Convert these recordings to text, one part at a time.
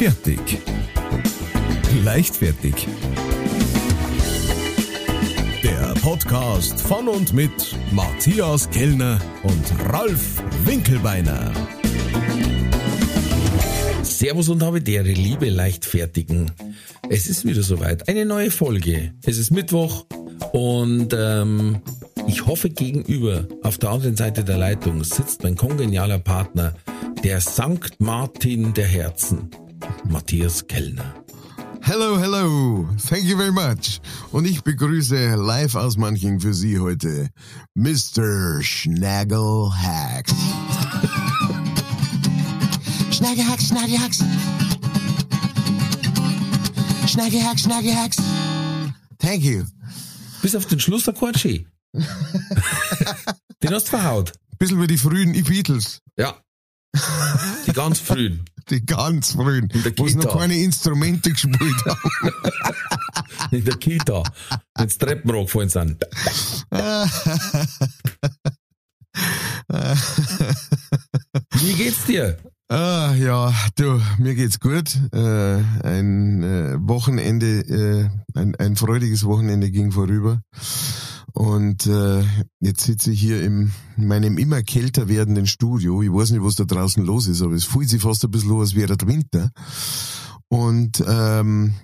Fertig. Leichtfertig. Der Podcast von und mit Matthias Kellner und Ralf Winkelbeiner. Servus und habe dere liebe Leichtfertigen. Es ist wieder soweit. Eine neue Folge. Es ist Mittwoch und ähm, ich hoffe gegenüber auf der anderen Seite der Leitung sitzt mein kongenialer Partner, der Sankt Martin der Herzen, Matthias Kellner. Hello, hello. Thank you very much. Und ich begrüße live aus Manching für Sie heute Mr. Schnaggelhacks. Schnaggelhacks, Schnaggelhacks. Schnaggelhacks, Schnaggelhacks. Thank you. Bis auf den Schlussakkord schön. Den hast du verhaut. Bisschen wie die frühen E-Beatles. Ja. Die ganz frühen. Die ganz frühen, der wo sie noch Kita. keine Instrumente gespielt haben. In der Kita. Wenn's Treppenrock gefallen sind. Wie geht's dir? Ah, ja, du, mir geht's gut. Äh, ein äh, Wochenende, äh, ein, ein freudiges Wochenende ging vorüber. Und äh, jetzt sitze ich hier im, in meinem immer kälter werdenden Studio. Ich weiß nicht, was da draußen los ist, aber es fühlt sich fast ein bisschen an, als wäre der Winter. Und ähm,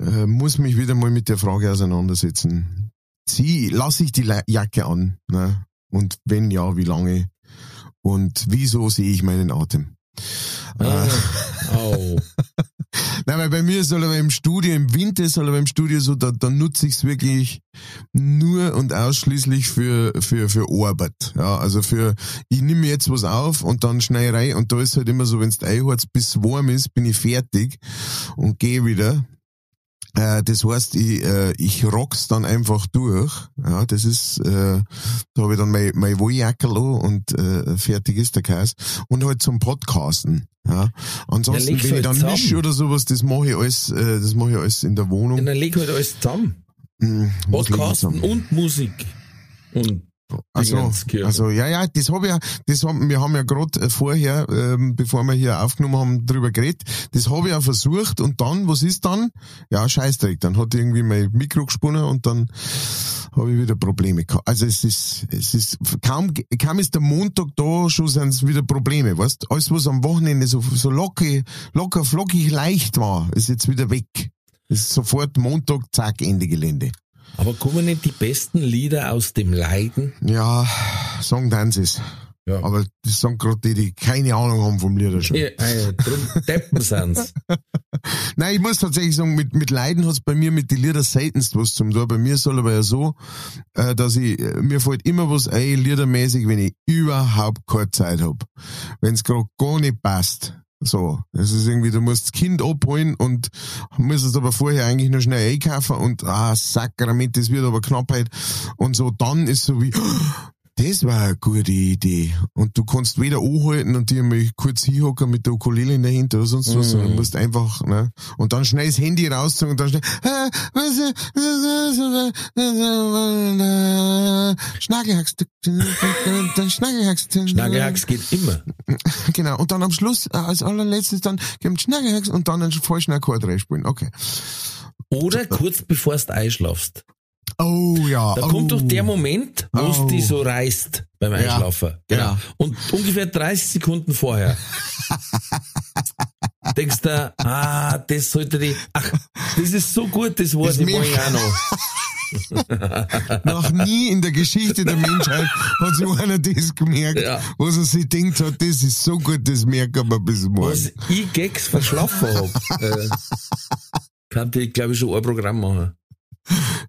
äh, muss mich wieder mal mit der Frage auseinandersetzen. Zieh, lass ich die Jacke an? Ne? Und wenn ja, wie lange? Und wieso sehe ich meinen Atem? Ah, Au. Nein, weil bei mir soll aber im Studio, im Winter soll aber im Studio so, da, da nutze ich es wirklich nur und ausschließlich für, für, für Arbeit. Ja, also für, ich nehme mir jetzt was auf und dann Schneierei und da ist halt immer so, wenn es einheizt, bis warm ist, bin ich fertig und gehe wieder. Äh, das heißt, ich, äh, ich rock's dann einfach durch. Ja, das ist, äh, da habe ich dann mein, mein Wolljackerl an und äh, fertig ist der Käse. Und halt zum Podcasten. Ja. Ansonsten, leg's wenn ich halt dann zusammen. mische oder sowas, das mache ich alles, äh, das mache ich alles in der Wohnung. Und dann leg halt alles zusammen. Hm, ich Podcasten und Musik. Und Also, also ja, ja, das habe ich ja, das haben, wir haben ja gerade vorher, ähm, bevor wir hier aufgenommen haben, drüber geredet. Das habe ich ja versucht und dann, was ist dann? Ja, Scheißdreck. Dann hat irgendwie mein Mikro gesponnen und dann habe ich wieder Probleme gehabt. Also es ist, es ist kaum, kaum ist der Montag da, schon sind es wieder Probleme, weißt? Alles, was am Wochenende so, so locker, locker, flockig leicht war, ist jetzt wieder weg. Ist sofort Montag, zack, Ende Gelände. Aber kommen nicht die besten Lieder aus dem Leiden? Ja, sagen dann sie es. Ja. Aber das sagen gerade die, die keine Ahnung haben vom Liederschreiben. Ja, äh, drum Deppen sind's. Nein, ich muss tatsächlich sagen, mit, mit Leiden hat's bei mir mit den Lieder seltenst was zum tun. Bei mir soll aber ja so, äh, dass ich, äh, mir fällt immer was ein, liedermäßig, wenn ich überhaupt keine Zeit hab. Wenn's grad gar nicht passt. So, es ist irgendwie, du musst das Kind abholen und musst es aber vorher eigentlich nur schnell einkaufen und ah, Sakrament, das wird aber Knappheit. Und so dann ist so wie, das war eine gute Idee. Und du kannst weder anhalten und dir mal kurz hinhocken mit der Ukulele in der Hinter oder sonst was, sondern musst einfach, ne? Und dann schnell das Handy rausziehen und dann schnell, ah, was, Schnaggelhacks, dann Schnaggelhacks, Schnagehacks geht immer. Genau. Und dann am Schluss, äh, als allerletztes dann, kommt Schnaggelhacks und dann einen falschen Akkord reinspielen. Okay. Oder kurz bevor du einschlafst. Oh, ja. Da oh. kommt doch der Moment, wo es Oh. die so reißt beim Einschlafen. Genau. ja. Und ungefähr 30 Sekunden vorher denkst du, ah, das sollte die, ach, das ist so gut, das Wort, Das ich wollte auch noch. Noch nie in der Geschichte der Menschheit hat sich einer das gemerkt, Ja. was er sich denkt hat, das ist so gut, das merken wir bis morgen. Was ich Gags verschlafen hab, äh, kann ich, glaube ich, schon ein Programm machen.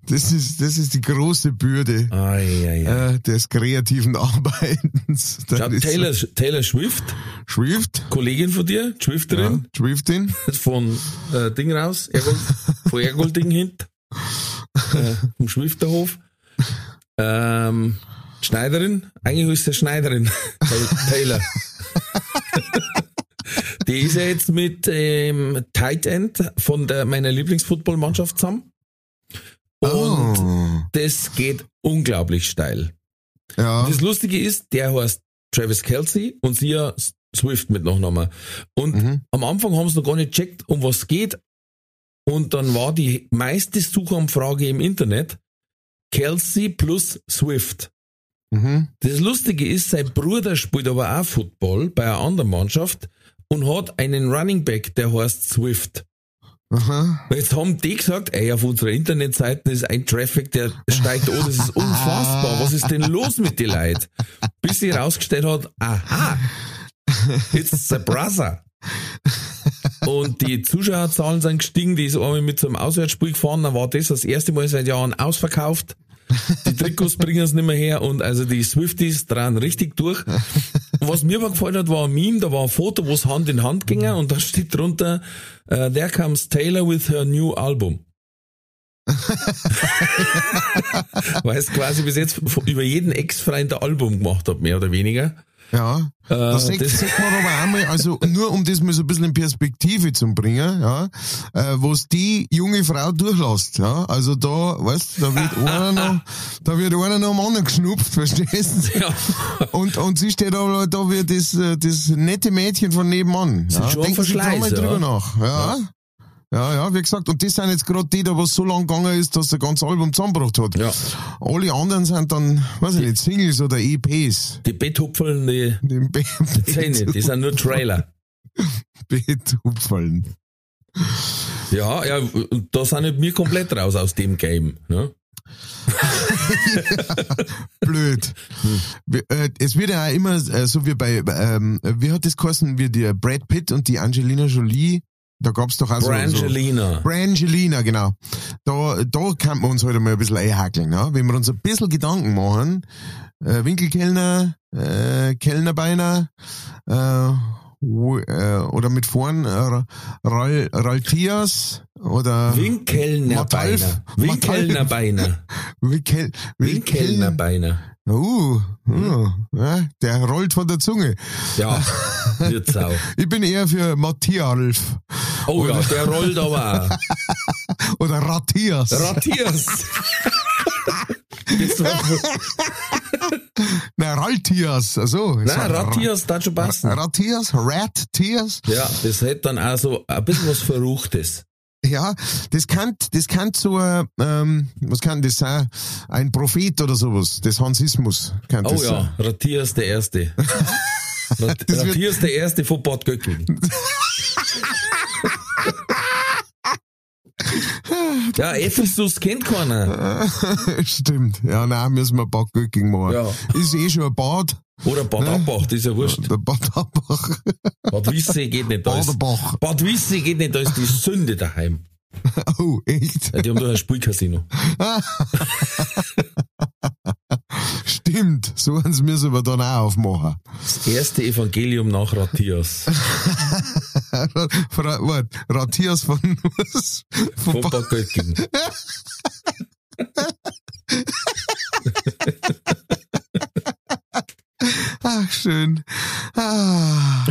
Das ist, das ist die große Bürde ai, ai. äh, des kreativen Arbeitens. Schau, Taylor, Taylor Swift, Schrift, Kollegin von dir, ja, Swifterin, Schriftin, von äh, Ding raus, Ergold, von Ergolding hint, äh, vom Schwifterhof. Ähm, Schneiderin, eigentlich ist sie Schneiderin, Ta- Taylor. Die ist ja jetzt mit ähm, Tight End von der, meiner Lieblingsfootballmannschaft zusammen. Und Oh. das geht unglaublich steil. Ja. Und das Lustige ist, der heißt Travis Kelsey und sie, Swift mit Nachnamen. Und Mhm. am Anfang haben sie noch gar nicht checkt, um was geht. Und dann war die meiste Suchanfrage im Internet Kelsey plus Swift. Mhm. Das Lustige ist, sein Bruder spielt aber auch Football bei einer anderen Mannschaft und hat einen Running Back, der heißt Swift. Aha. Jetzt haben die gesagt, ey, auf unserer Internetseite ist ein Traffic, der steigt an, das ist unfassbar. Was ist denn los mit den Leuten? Bis sie rausgestellt hat, aha, it's the brother. Und die Zuschauerzahlen sind gestiegen, die ist einmal mit so einem Auswärtsspiel gefahren, dann war das das erste Mal seit Jahren ausverkauft. Die Trikots bringen es nicht mehr her und also die Swifties dran richtig durch. Was mir aber gefallen hat, war ein Meme, da war ein Foto, wo es Hand in Hand ging und da steht drunter, uh, there comes Taylor with her new album. Weil es quasi bis jetzt über jeden Ex-Freund ein Album gemacht hat, mehr oder weniger. Ja. Äh, Da sieht, das- sieht man aber einmal, also nur um das mal so ein bisschen in Perspektive zu bringen, ja, äh, was die junge Frau durchlässt, ja. Also da, weißt da wird einer noch, da wird einer noch am anderen geschnupft, verstehst du? Ja. Und, und sie steht aber da wie das, äh, das nette Mädchen von nebenan. Sind Ja. schon Denken Sie da mal drüber ja. nach. Ja. Ja, ja, wie gesagt, und das sind jetzt gerade die, da was so lang gegangen ist, dass der ganze Album zusammengebracht hat. Ja. Alle anderen sind dann, weiß ich nicht, Singles oder EPs. Die Betthupfeln, die, Den Be die Zähne, die sind nur Trailer. Betupfeln. Ja, ja, da sind nicht wir komplett raus aus dem Game. Ne? Blöd. Äh, Es wird ja auch immer äh, so wie bei, ähm, wie hat das geheißen, wie die Brad Pitt und die Angelina Jolie, da gab's doch auch so, so Brangelina. Brangelina, genau. Da, da kann man uns heute mal ein bisschen einhackeln, ja? wenn wir uns ein bisschen Gedanken machen. Äh, Winkelkellner, äh, Kellnerbeiner, äh, wo, äh, oder mit vorn äh, Ral, Raltias oder Winkelner Matalf. Beiner. Winkelner Beiner. Winkel, Winkelner Beiner. Uh, uh, ja, der rollt von der Zunge. Ja, wird sau. Ich bin eher für Matthias Oh ja, der rollt aber auch. oder. Rattiers. Bist du Nein, Raltias. Also, Nein, Rattiers, da schon passen. Rattias, Rat-Tias. Ja, das hätte dann auch so ein bisschen was Verruchtes. Ja, das kann, das kann so, ein, ähm, was kann das sein? Ein Prophet oder sowas. Des Hansismus kann Oh das ja, Rattiers der Erste. Rat Rattiers der Erste von Bad Göcking. Ja, Ephesus kennt keiner. Stimmt. Ja, nein, müssen wir Bad machen. Ja. Ist eh schon ein Bad. Oder Bad Abbach, das ist ja wurscht. Der Bad Abbach. Bad Wissee geht nicht, Baderbach. Bad Wissee geht nicht, da ist die Sünde daheim. Oh, echt? Ja, die haben doch ein Spielcasino. Stimmt. So eins müssen wir dann auch aufmachen. Das erste Evangelium nach Rattias. Fra- Warte, Rattias von, was? Von von ba Bad Göcking. Ach, schön. Ah,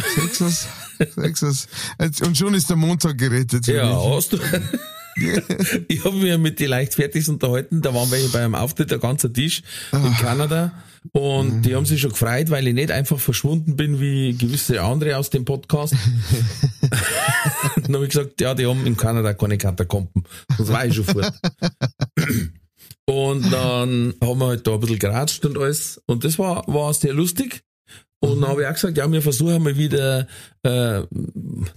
Sechses. Jetzt- Und schon ist der Montag gerettet. Ja, mich. hast du. ich habe mich mit die Leichtfertigs unterhalten, da waren welche bei einem Auftritt, der ganze Tisch in Kanada und die haben sich schon gefreut, weil ich nicht einfach verschwunden bin wie gewisse andere aus dem Podcast. dann habe ich gesagt, ja, die haben in Kanada keine Katakomben. Das war ich schon fort. Und dann haben wir halt da ein bisschen geratscht und alles. Und das war, war sehr lustig. Und dann habe ich auch gesagt, ja, wir versuchen mal wieder, äh,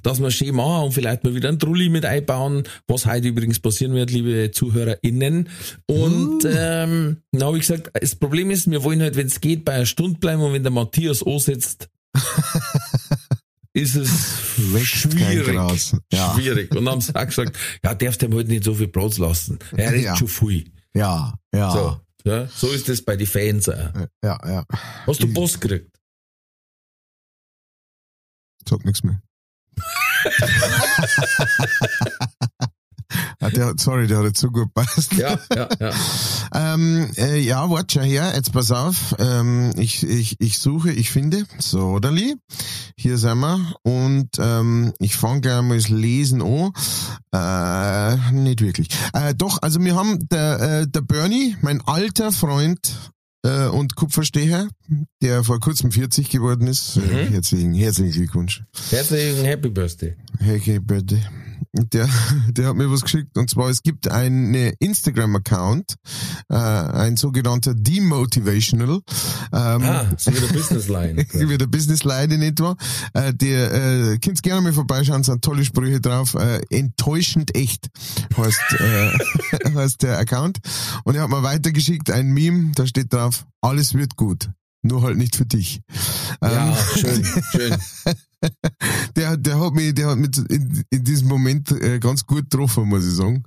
dass wir schön machen und vielleicht mal wieder einen Trulli mit einbauen, was heute übrigens passieren wird, liebe ZuhörerInnen. Und ähm, dann habe ich gesagt, das Problem ist, wir wollen halt, wenn es geht, bei einer Stunde bleiben und wenn der Matthias ansetzt, ist es Wächst schwierig. Ja. Schwierig. Und dann haben sie auch gesagt, ja, darfst dem halt nicht so viel Platz lassen. Er redet Ja. schon viel. Ja, ja. So, ja, so ist es bei den Fans. auch. Ja, ja. Hast du Post gekriegt? Sag nichts mehr. ah, der, sorry, der hat jetzt so gut passt. Ja, ja, ja. Ähm, äh, ja, warte schon her, jetzt pass auf. Ähm, ich, ich, ich suche, ich finde. So, Dali. Hier sind wir. Und ähm, ich fange gleich mal das Lesen an. Äh, nicht wirklich. Äh, doch, also wir haben der, äh, der Bernie, mein alter Freund äh, und Kupferstecher, der vor kurzem 40 geworden ist. Mhm. Äh, herzlichen, herzlichen Glückwunsch. Herzlichen Happy Birthday. Happy Birthday. Der, der hat mir was geschickt und zwar es gibt eine Instagram-Account, äh, ein sogenannter Demotivational. Ähm, Ah, so wie der Business Line. wie der Business Line in etwa. Äh, der äh, könnt gerne mal vorbeischauen, sind tolle Sprüche drauf. Äh, enttäuschend echt heißt, äh, heißt der Account. Und er hat mir weitergeschickt ein Meme, da steht drauf, alles wird gut. Nur halt nicht für dich. Ja, Ähm, schön, schön. der, der hat mich, der hat mich in, in diesem Moment äh, ganz gut getroffen, muss ich sagen.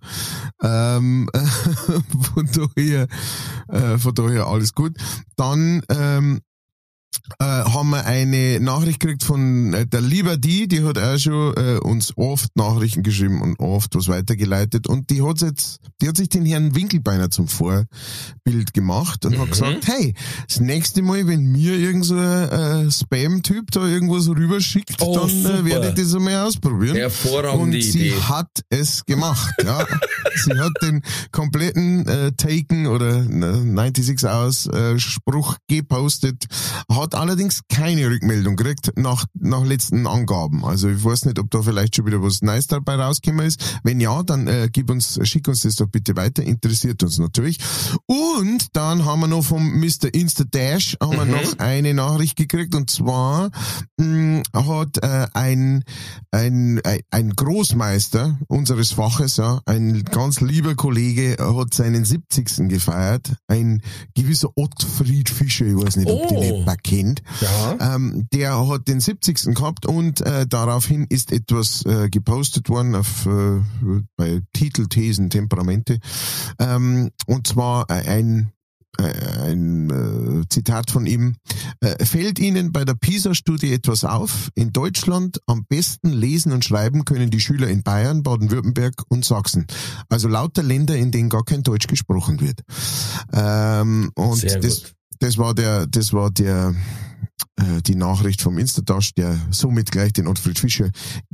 Ähm, von daher, äh, von daher alles gut. Dann ähm, äh, haben wir eine Nachricht gekriegt von äh, der Lieber die, die hat auch schon äh, uns oft Nachrichten geschrieben und oft was weitergeleitet und die hat jetzt, die hat sich den Herrn Winkelbeiner zum Vorbild gemacht und hat gesagt, hey, das nächste Mal, wenn mir irgend so ein äh, Spam-Typ da irgendwas rüberschickt, Oh, dann super. äh, werde ich das einmal ausprobieren. Hervorragende und sie Idee. hat es gemacht, ja. sie hat den kompletten äh, Taken oder äh, 96 Hours Spruch gepostet, hat allerdings keine Rückmeldung gekriegt nach, nach letzten Angaben. Also ich weiß nicht, ob da vielleicht schon wieder was Neues dabei rausgekommen ist. Wenn ja, dann äh, gib uns, schick uns das doch bitte weiter, interessiert uns natürlich. Und dann haben wir noch vom Mr. Insta Dash haben wir noch eine Nachricht gekriegt und zwar mh, hat äh, ein, ein, ein, Großmeister unseres Faches, ja, ein ganz lieber Kollege, hat seinen 70. gefeiert. Ein gewisser Ottfried Fischer, ich weiß nicht, ob Oh. den nicht kennt. Ja. Ähm, der hat den 70. gehabt und äh, daraufhin ist etwas äh, gepostet worden auf, äh, bei Titel, Thesen, Temperamente. Ähm, und zwar ein äh, ein äh, Zitat von ihm. Äh, fällt Ihnen bei der PISA-Studie etwas auf? In Deutschland am besten lesen und schreiben können die Schüler in Bayern, Baden-Württemberg und Sachsen. Also lauter Länder, in denen gar kein Deutsch gesprochen wird. Ähm, und das. Das war der, das war der, äh, die Nachricht vom Instatasch, der somit gleich den Ottfried Fischer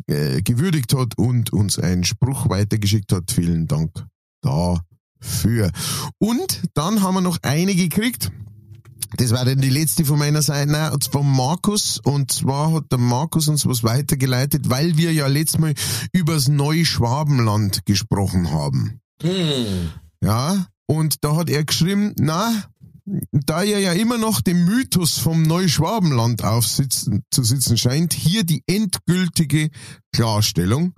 äh, gewürdigt hat und uns einen Spruch weitergeschickt hat. Vielen Dank dafür. Und dann haben wir noch eine gekriegt. Das war dann die letzte von meiner Seite, nein, und zwar Markus. Und zwar hat der Markus uns was weitergeleitet, weil wir ja letztes Mal übers Neuschwabenland gesprochen haben. Hm. Ja, und da hat er geschrieben, na, da er ja immer noch dem Mythos vom Neuschwabenland aufsitzen, zu sitzen scheint, hier die endgültige Klarstellung.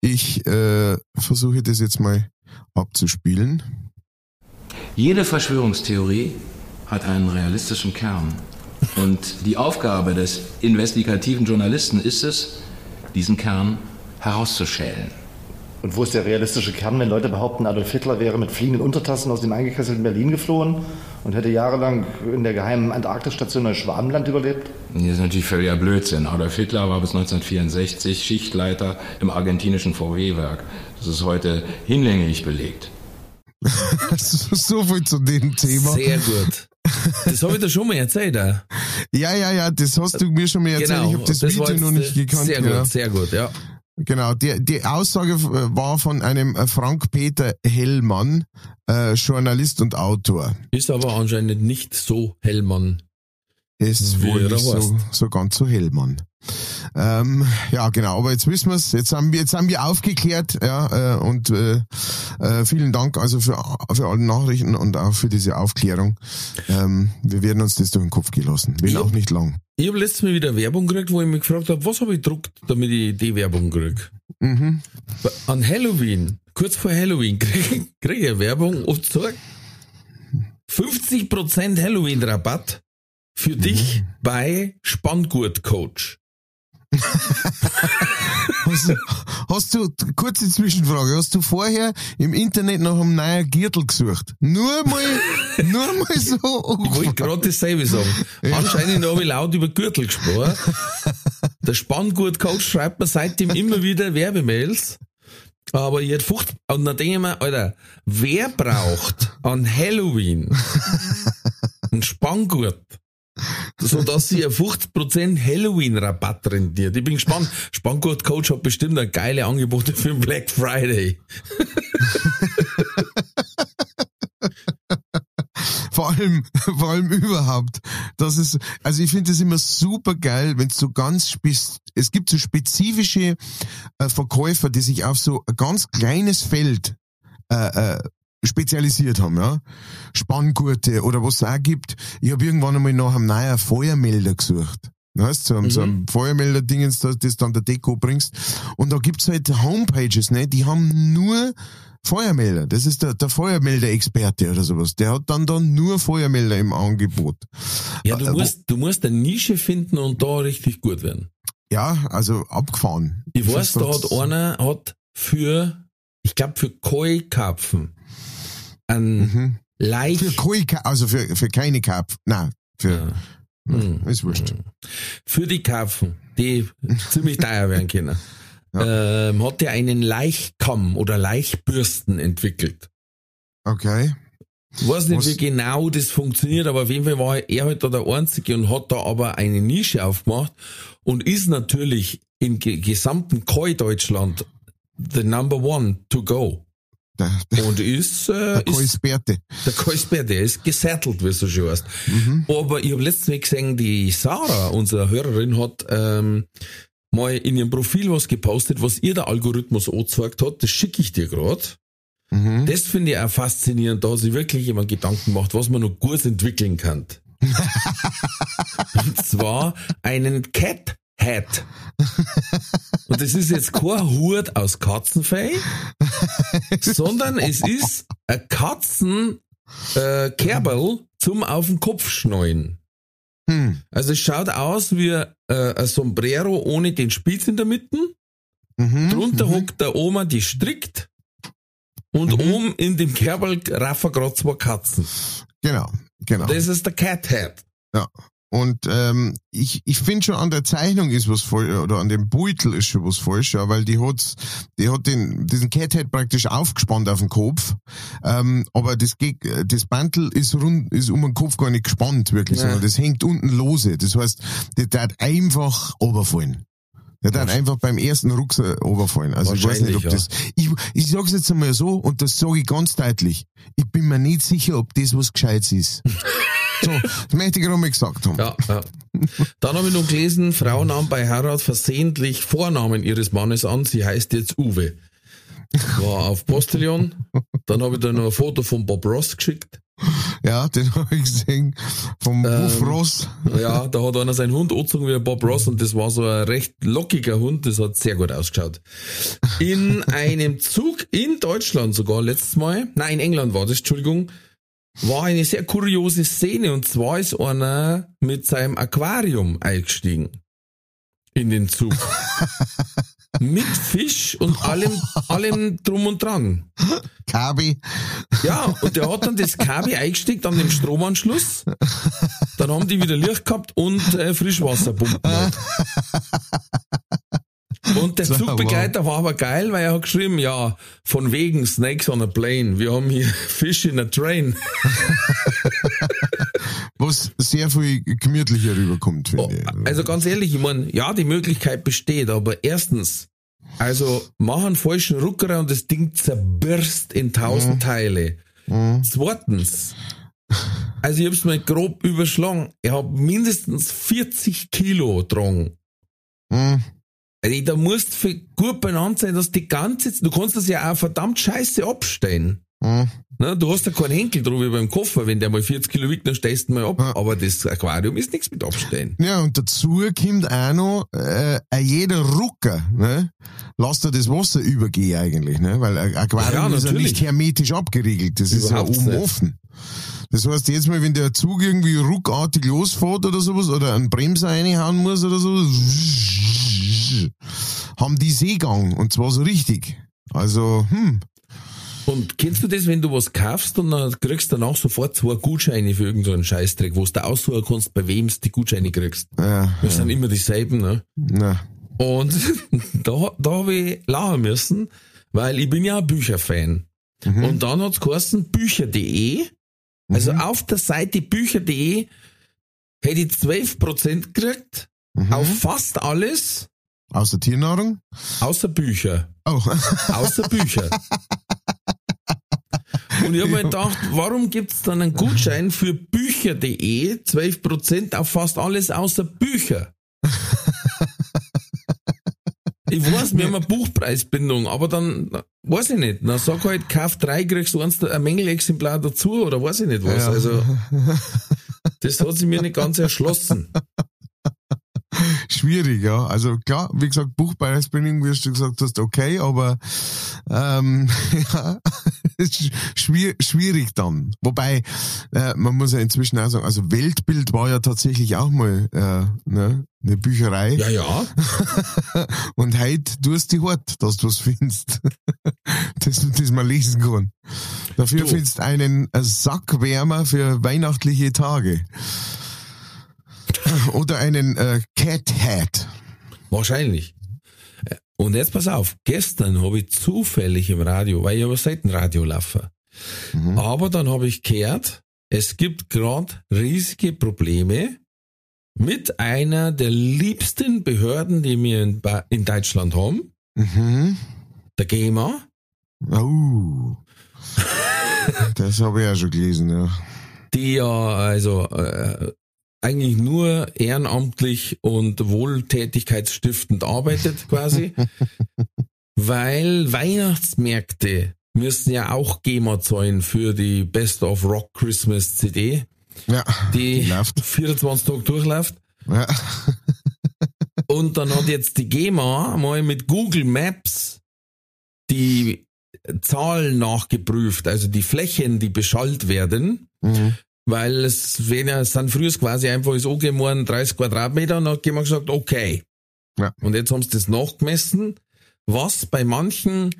Ich äh, versuche das jetzt mal abzuspielen. Jede Verschwörungstheorie hat einen realistischen Kern. Und die Aufgabe des investigativen Journalisten ist es, diesen Kern herauszuschälen. Und wo ist der realistische Kern, wenn Leute behaupten, Adolf Hitler wäre mit fliegenden Untertassen aus dem eingekesselten Berlin geflohen und hätte jahrelang in der geheimen Antarktisstation Neuschwabenland überlebt? Das ist natürlich völliger Blödsinn. Adolf Hitler war bis 1964 Schichtleiter im argentinischen VW-Werk. Das ist heute hinlänglich belegt. so viel zu dem Thema. Sehr gut. Das habe ich dir schon mal erzählt. Auch. Ja, ja, ja, das hast du mir schon mal erzählt. Genau. Ich habe das, war Video noch nicht gekannt. Sehr ja. gut, sehr gut, ja. Genau, die, die Aussage äh, war von einem äh, Frank-Peter Hellmann, äh, Journalist und Autor. Ist aber anscheinend nicht so Hellmann. Ist wohl nicht so, so ganz so Hellmann. Ähm, ja, genau, aber jetzt wissen wir's. Jetzt haben wir, jetzt haben wir aufgeklärt, ja, äh, und äh, äh, vielen Dank also für, für alle Nachrichten und auch für diese Aufklärung. Ähm, wir werden uns das durch den Kopf gelassen. Wenn Ja. auch nicht lang. Ich habe letztes Mal wieder Werbung gekriegt, wo ich mich gefragt habe, was habe ich gedruckt, damit ich die Werbung kriege. Mhm. An Halloween, kurz vor Halloween, kriege krieg ich Werbung und sagt 50% Halloween-Rabatt für dich bei Spanngurt Coach. Hast, du- hast du, kurze Zwischenfrage, hast du vorher im Internet nach einem neuen Gürtel gesucht? Nur mal, nur mal so. Ich wollte gerade dasselbe sagen. Anscheinend habe ich laut über Gürtel gesprochen. Der Spanngurt-Coach schreibt mir seitdem immer wieder Werbemails. Aber ich hätte 50, und dann denke ich mir, Alter, wer braucht an Halloween einen Spanngurt? So dass sie ein 50% Halloween-Rabatt rentiert. Ich bin gespannt. Spanngurt-Coach hat bestimmt eine geile Angebote für den Black Friday. vor allem, vor allem überhaupt. Das ist, also ich finde es immer super geil, wenn es so ganz spez es gibt so spezifische äh, Verkäufer, die sich auf so ein ganz kleines Feld äh, äh, spezialisiert haben, ja. Spanngurte oder was es auch gibt. Ich habe irgendwann einmal nach einem neuen Feuermelder gesucht. Weißt, so, mhm. so ein Feuermelder-Dingens, das, das dann der Deko bringst. Und da gibt's halt Homepages, ne, die haben nur Feuermelder. Das ist der, der Feuermelder-Experte oder sowas. Der hat dann dann nur Feuermelder im Angebot. Ja, du Äh, musst, du musst eine Nische finden und da richtig gut werden. Ja, also abgefahren. Ich weiß, da hat einer hat für, ich glaube für Koi-Karpfen ein Mhm. leicht, Für Koi, also für, für keine Karpfen. Nein, für, Hm. ist wurscht. für die Karpfen, die ziemlich teuer werden können, ähm, hat er einen Laichkamm oder Laichbürsten entwickelt. Okay. Ich weiß nicht, Was- wie genau das funktioniert, aber auf jeden Fall war er halt da der Einzige und hat da aber eine Nische aufgemacht und ist natürlich im ge gesamten Koi-Deutschland the number one to go. Der, der, Und ist, äh, der Koi ist Sperte. der Kaisbär, der ist gesettelt, wie es so schön heißt. Aber ich habe letztens Mal gesehen, die Sarah, unsere Hörerin, hat ähm, mal in ihrem Profil was gepostet, was ihr der Algorithmus angezeigt hat. Das schicke ich dir grad. Mhm. Das finde ich auch faszinierend, da sich wirklich jemand Gedanken macht, was man noch gut entwickeln kann. Und zwar einen Cat Hat. Und das ist jetzt kein Hut aus Katzenfell, sondern es ist ein Katzen äh, Kerbel zum auf den Kopf schneuen. Hm. Also es schaut aus wie äh, ein Sombrero ohne den Spitz in der Mitte. Mhm. Drunter mhm. hockt der Oma, die strickt. Und Mhm. oben in dem Kerbel raffen gerade zwei Katzen. Genau, genau. Das ist der Cat Hat. Ja. Und ähm, ich, ich finde schon an der Zeichnung ist was falsch, oder an dem Beutel ist schon was falsch, ja, weil die hat, die hat den, diesen Cathead praktisch aufgespannt auf den Kopf. Ähm, aber das, äh, das Bantel ist rund, ist um den Kopf gar nicht gespannt, wirklich, Ja. sondern das hängt unten lose. Das heißt, der darf einfach runterfallen. Der darf einfach beim ersten Rucksack runterfallen. Also ich weiß nicht, ob Wahrscheinlich, das, ich, ich sag's jetzt einmal so, und das sage ich ganz deutlich. Ich bin mir nicht sicher, ob das was Gescheites ist. so, das möchte ich gerade gesagt haben. Ja, ja. Dann habe ich noch gelesen, Frau nahm bei Heirat versehentlich Vornamen ihres Mannes an. Sie heißt jetzt Uwe. War auf Postillon. Dann habe ich da noch ein Foto von Bob Ross geschickt. Ja, den habe ich gesehen. Vom Ähm, Buff Ross. Ja, da hat einer seinen Hund angezogen wie ein Bob Ross und das war so ein recht lockiger Hund, das hat sehr gut ausgeschaut. In einem Zug in Deutschland sogar letztes Mal, nein, in England war das, Entschuldigung, war eine sehr kuriose Szene und zwar ist einer mit seinem Aquarium eingestiegen in den Zug. mit Fisch und allem, allem drum und dran. Kabi. Ja, und der hat dann das Kabel eingesteckt an dem Stromanschluss. Dann haben die wieder Licht gehabt und äh, Frischwasserpumpen. Halt. Und der Zugbegleiter war aber geil, weil er hat geschrieben, ja, von wegen Snakes on a Plane. Wir haben hier Fish in a Train. Was sehr viel gemütlicher rüberkommt, finde ich. Also ganz ehrlich, ich meine, ja, die Möglichkeit besteht, aber erstens, also mach einen falschen Rucker und das Ding zerbirst in tausend Teile. Zweitens, also ich hab's mal grob überschlagen, ich hab mindestens 40 Kilo dran. Hm. Also da musst du für gut benannt sein, dass die ganze, du kannst das ja auch verdammt scheiße abstellen. Hm. Ne, du hast ja keinen Henkel drüber beim Koffer, wenn der mal 40 Kilo wiegt, dann stellst du ihn mal ab. Ja. Aber das Aquarium ist nichts mit abstellen. Ja, und dazu kommt auch noch, äh, jeder Rucker, ne, lässt er das Wasser übergehen eigentlich, ne, weil ein Aquarium Ja, ist ja nicht hermetisch abgeriegelt, das ist ja Überhaupt oben offen. Das heißt, jetzt mal, wenn der Zug irgendwie ruckartig losfährt oder sowas, oder einen Bremser reinhauen muss oder so, haben die Seegang, und zwar so richtig. Also, hm, Und kennst du das, wenn du was kaufst und dann kriegst du danach sofort zwei Gutscheine für irgendeinen Scheißdreck, wo du aussuchen kannst, bei wem du die Gutscheine kriegst? ja, Das sind immer dieselben, ne? na, Und da, da habe ich lachen müssen, weil ich bin ja ein Bücherfan. Mhm. Und dann hat's geheißen bücher.de. Also auf der Seite bücher.de hätte ich 12% gekriegt Mhm. auf fast alles, außer Tiernahrung. außer Bücher. Oh, Außer Bücher. Und ich habe mir gedacht, warum gibt's dann einen Gutschein für Bücher.de 12% auf fast alles außer Bücher? Ich weiß, wir haben eine Buchpreisbindung, aber dann, weiß ich nicht, dann sag halt, kauf drei, kriegst du eins, ein Mängelexemplar dazu, oder weiß ich nicht was. Ja. Also, das hat sich mir nicht ganz erschlossen. Schwierig, ja. Also klar, wie gesagt, Buchpreisbindung, wie du gesagt hast, okay, aber ähm, ja, schwier schwierig dann. Wobei, äh, man muss ja inzwischen auch sagen, also Weltbild war ja tatsächlich auch mal äh, ne, eine Bücherei. Ja, ja. Und heute tust du hart, dass du was findest, das, das man lesen kann. Dafür Du. findest du einen Sackwärmer für weihnachtliche Tage. Oder einen äh, Cat Hat. Wahrscheinlich. Und jetzt pass auf, gestern habe ich zufällig im Radio, weil ich aber selten Radio laufe, Mhm. aber dann habe ich gehört, es gibt gerade riesige Probleme mit einer der liebsten Behörden, die wir in, Ba- in Deutschland haben, Mhm. der GEMA. Oh. Das habe ich ja schon gelesen, ja. die ja also äh, eigentlich nur ehrenamtlich und wohltätigkeitsstiftend arbeitet quasi, weil Weihnachtsmärkte müssen ja auch GEMA zahlen für die Best of Rock Christmas CD, Ja, die läuft. 24 Tage durchläuft. Ja. Und dann hat jetzt die GEMA mal mit Google Maps die Zahlen nachgeprüft, also die Flächen, die beschallt werden. Mhm. Weil es wenn ja, es sind früher quasi einfach ist worden, 30 Quadratmeter, und dann hat jemand gesagt, okay. Ja. Und jetzt haben sie das nachgemessen, was bei manchen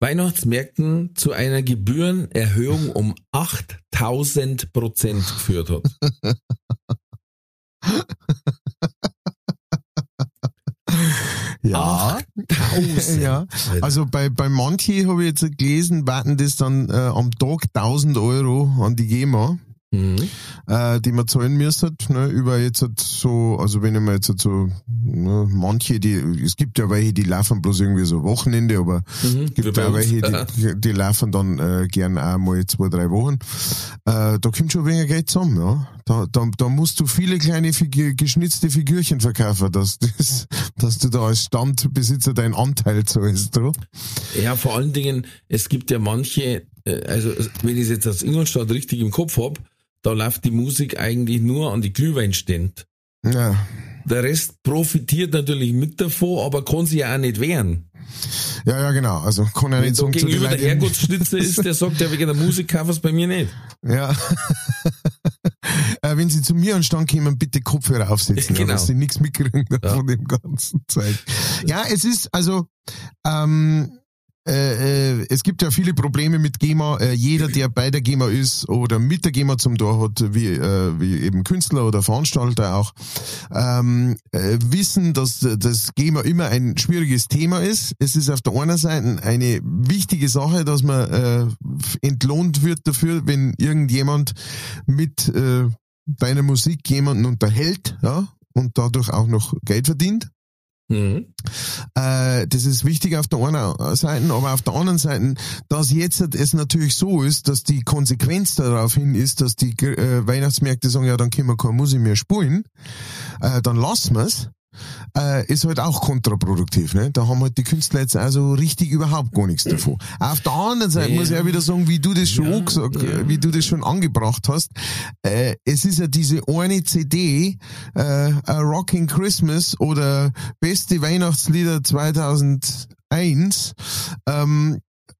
Weihnachtsmärkten zu einer Gebührenerhöhung um 8000 Prozent geführt hat. Ja. 8000. Ja. Also bei, bei manchen habe ich jetzt gelesen, warten das dann äh, am Tag 1000 Euro an die GEMA, Mhm. äh, die man zahlen müsste, ne, über jetzt halt so, also wenn ich mir jetzt halt so, ne, manche, die, es gibt ja welche, die laufen bloß irgendwie so Wochenende, aber Mhm. es gibt uns. welche, die, die laufen dann äh, gern auch mal zwei, drei Wochen. Äh, da kommt schon weniger Geld zusammen, ja. Da, da, da musst du viele kleine Figur, geschnitzte Figürchen verkaufen, dass, das, dass du da als Standbesitzer deinen Anteil zahlst, oder? Ja, vor allen Dingen, es gibt ja manche, äh, also wenn ich es jetzt aus Ingolstadt richtig im Kopf hab, da läuft die Musik eigentlich nur an die Glühweinstände. Ja. Der Rest profitiert natürlich mit davon, aber kann sich ja auch nicht wehren. Ja, ja, genau. Also kann ja Wenn nicht so gegenüber der Herrgottsschnitzer ist, der sagt ja wegen der Musik kaufen es bei mir nicht. Ja. äh, wenn sie zu mir an Stand kommen, bitte Kopfhörer aufsetzen, Genau. dass sie nichts mitkriegen Ja. von dem ganzen Zeug. Ja, es ist, also, ähm, äh, äh, es gibt ja viele Probleme mit GEMA. Äh, jeder, der bei der GEMA ist oder mit der GEMA zum Tor hat, wie, äh, wie eben Künstler oder Veranstalter auch, ähm, äh, wissen, dass das GEMA immer ein schwieriges Thema ist. Es ist auf der einen Seite eine wichtige Sache, dass man äh, entlohnt wird dafür, wenn irgendjemand mit deiner Musik jemanden unterhält, ja, und dadurch auch noch Geld verdient. Mhm. Äh, das ist wichtig auf der einen Seite, aber auf der anderen Seite, dass jetzt es natürlich so ist, dass die Konsequenz darauf hin ist, dass die äh, Weihnachtsmärkte sagen, ja, dann können wir keine Musik mehr spielen, äh, dann lassen wir's. Äh, ist halt auch kontraproduktiv. Ne? Da haben halt die Künstler jetzt also richtig überhaupt gar nichts davon. Auf der anderen Seite Ja. muss ich auch wieder sagen, wie du das schon Ja, angesagt, ja. wie du das schon angebracht hast. Äh, es ist ja diese eine CD, äh, A Rocking Christmas oder Beste Weihnachtslieder 2001 ähm,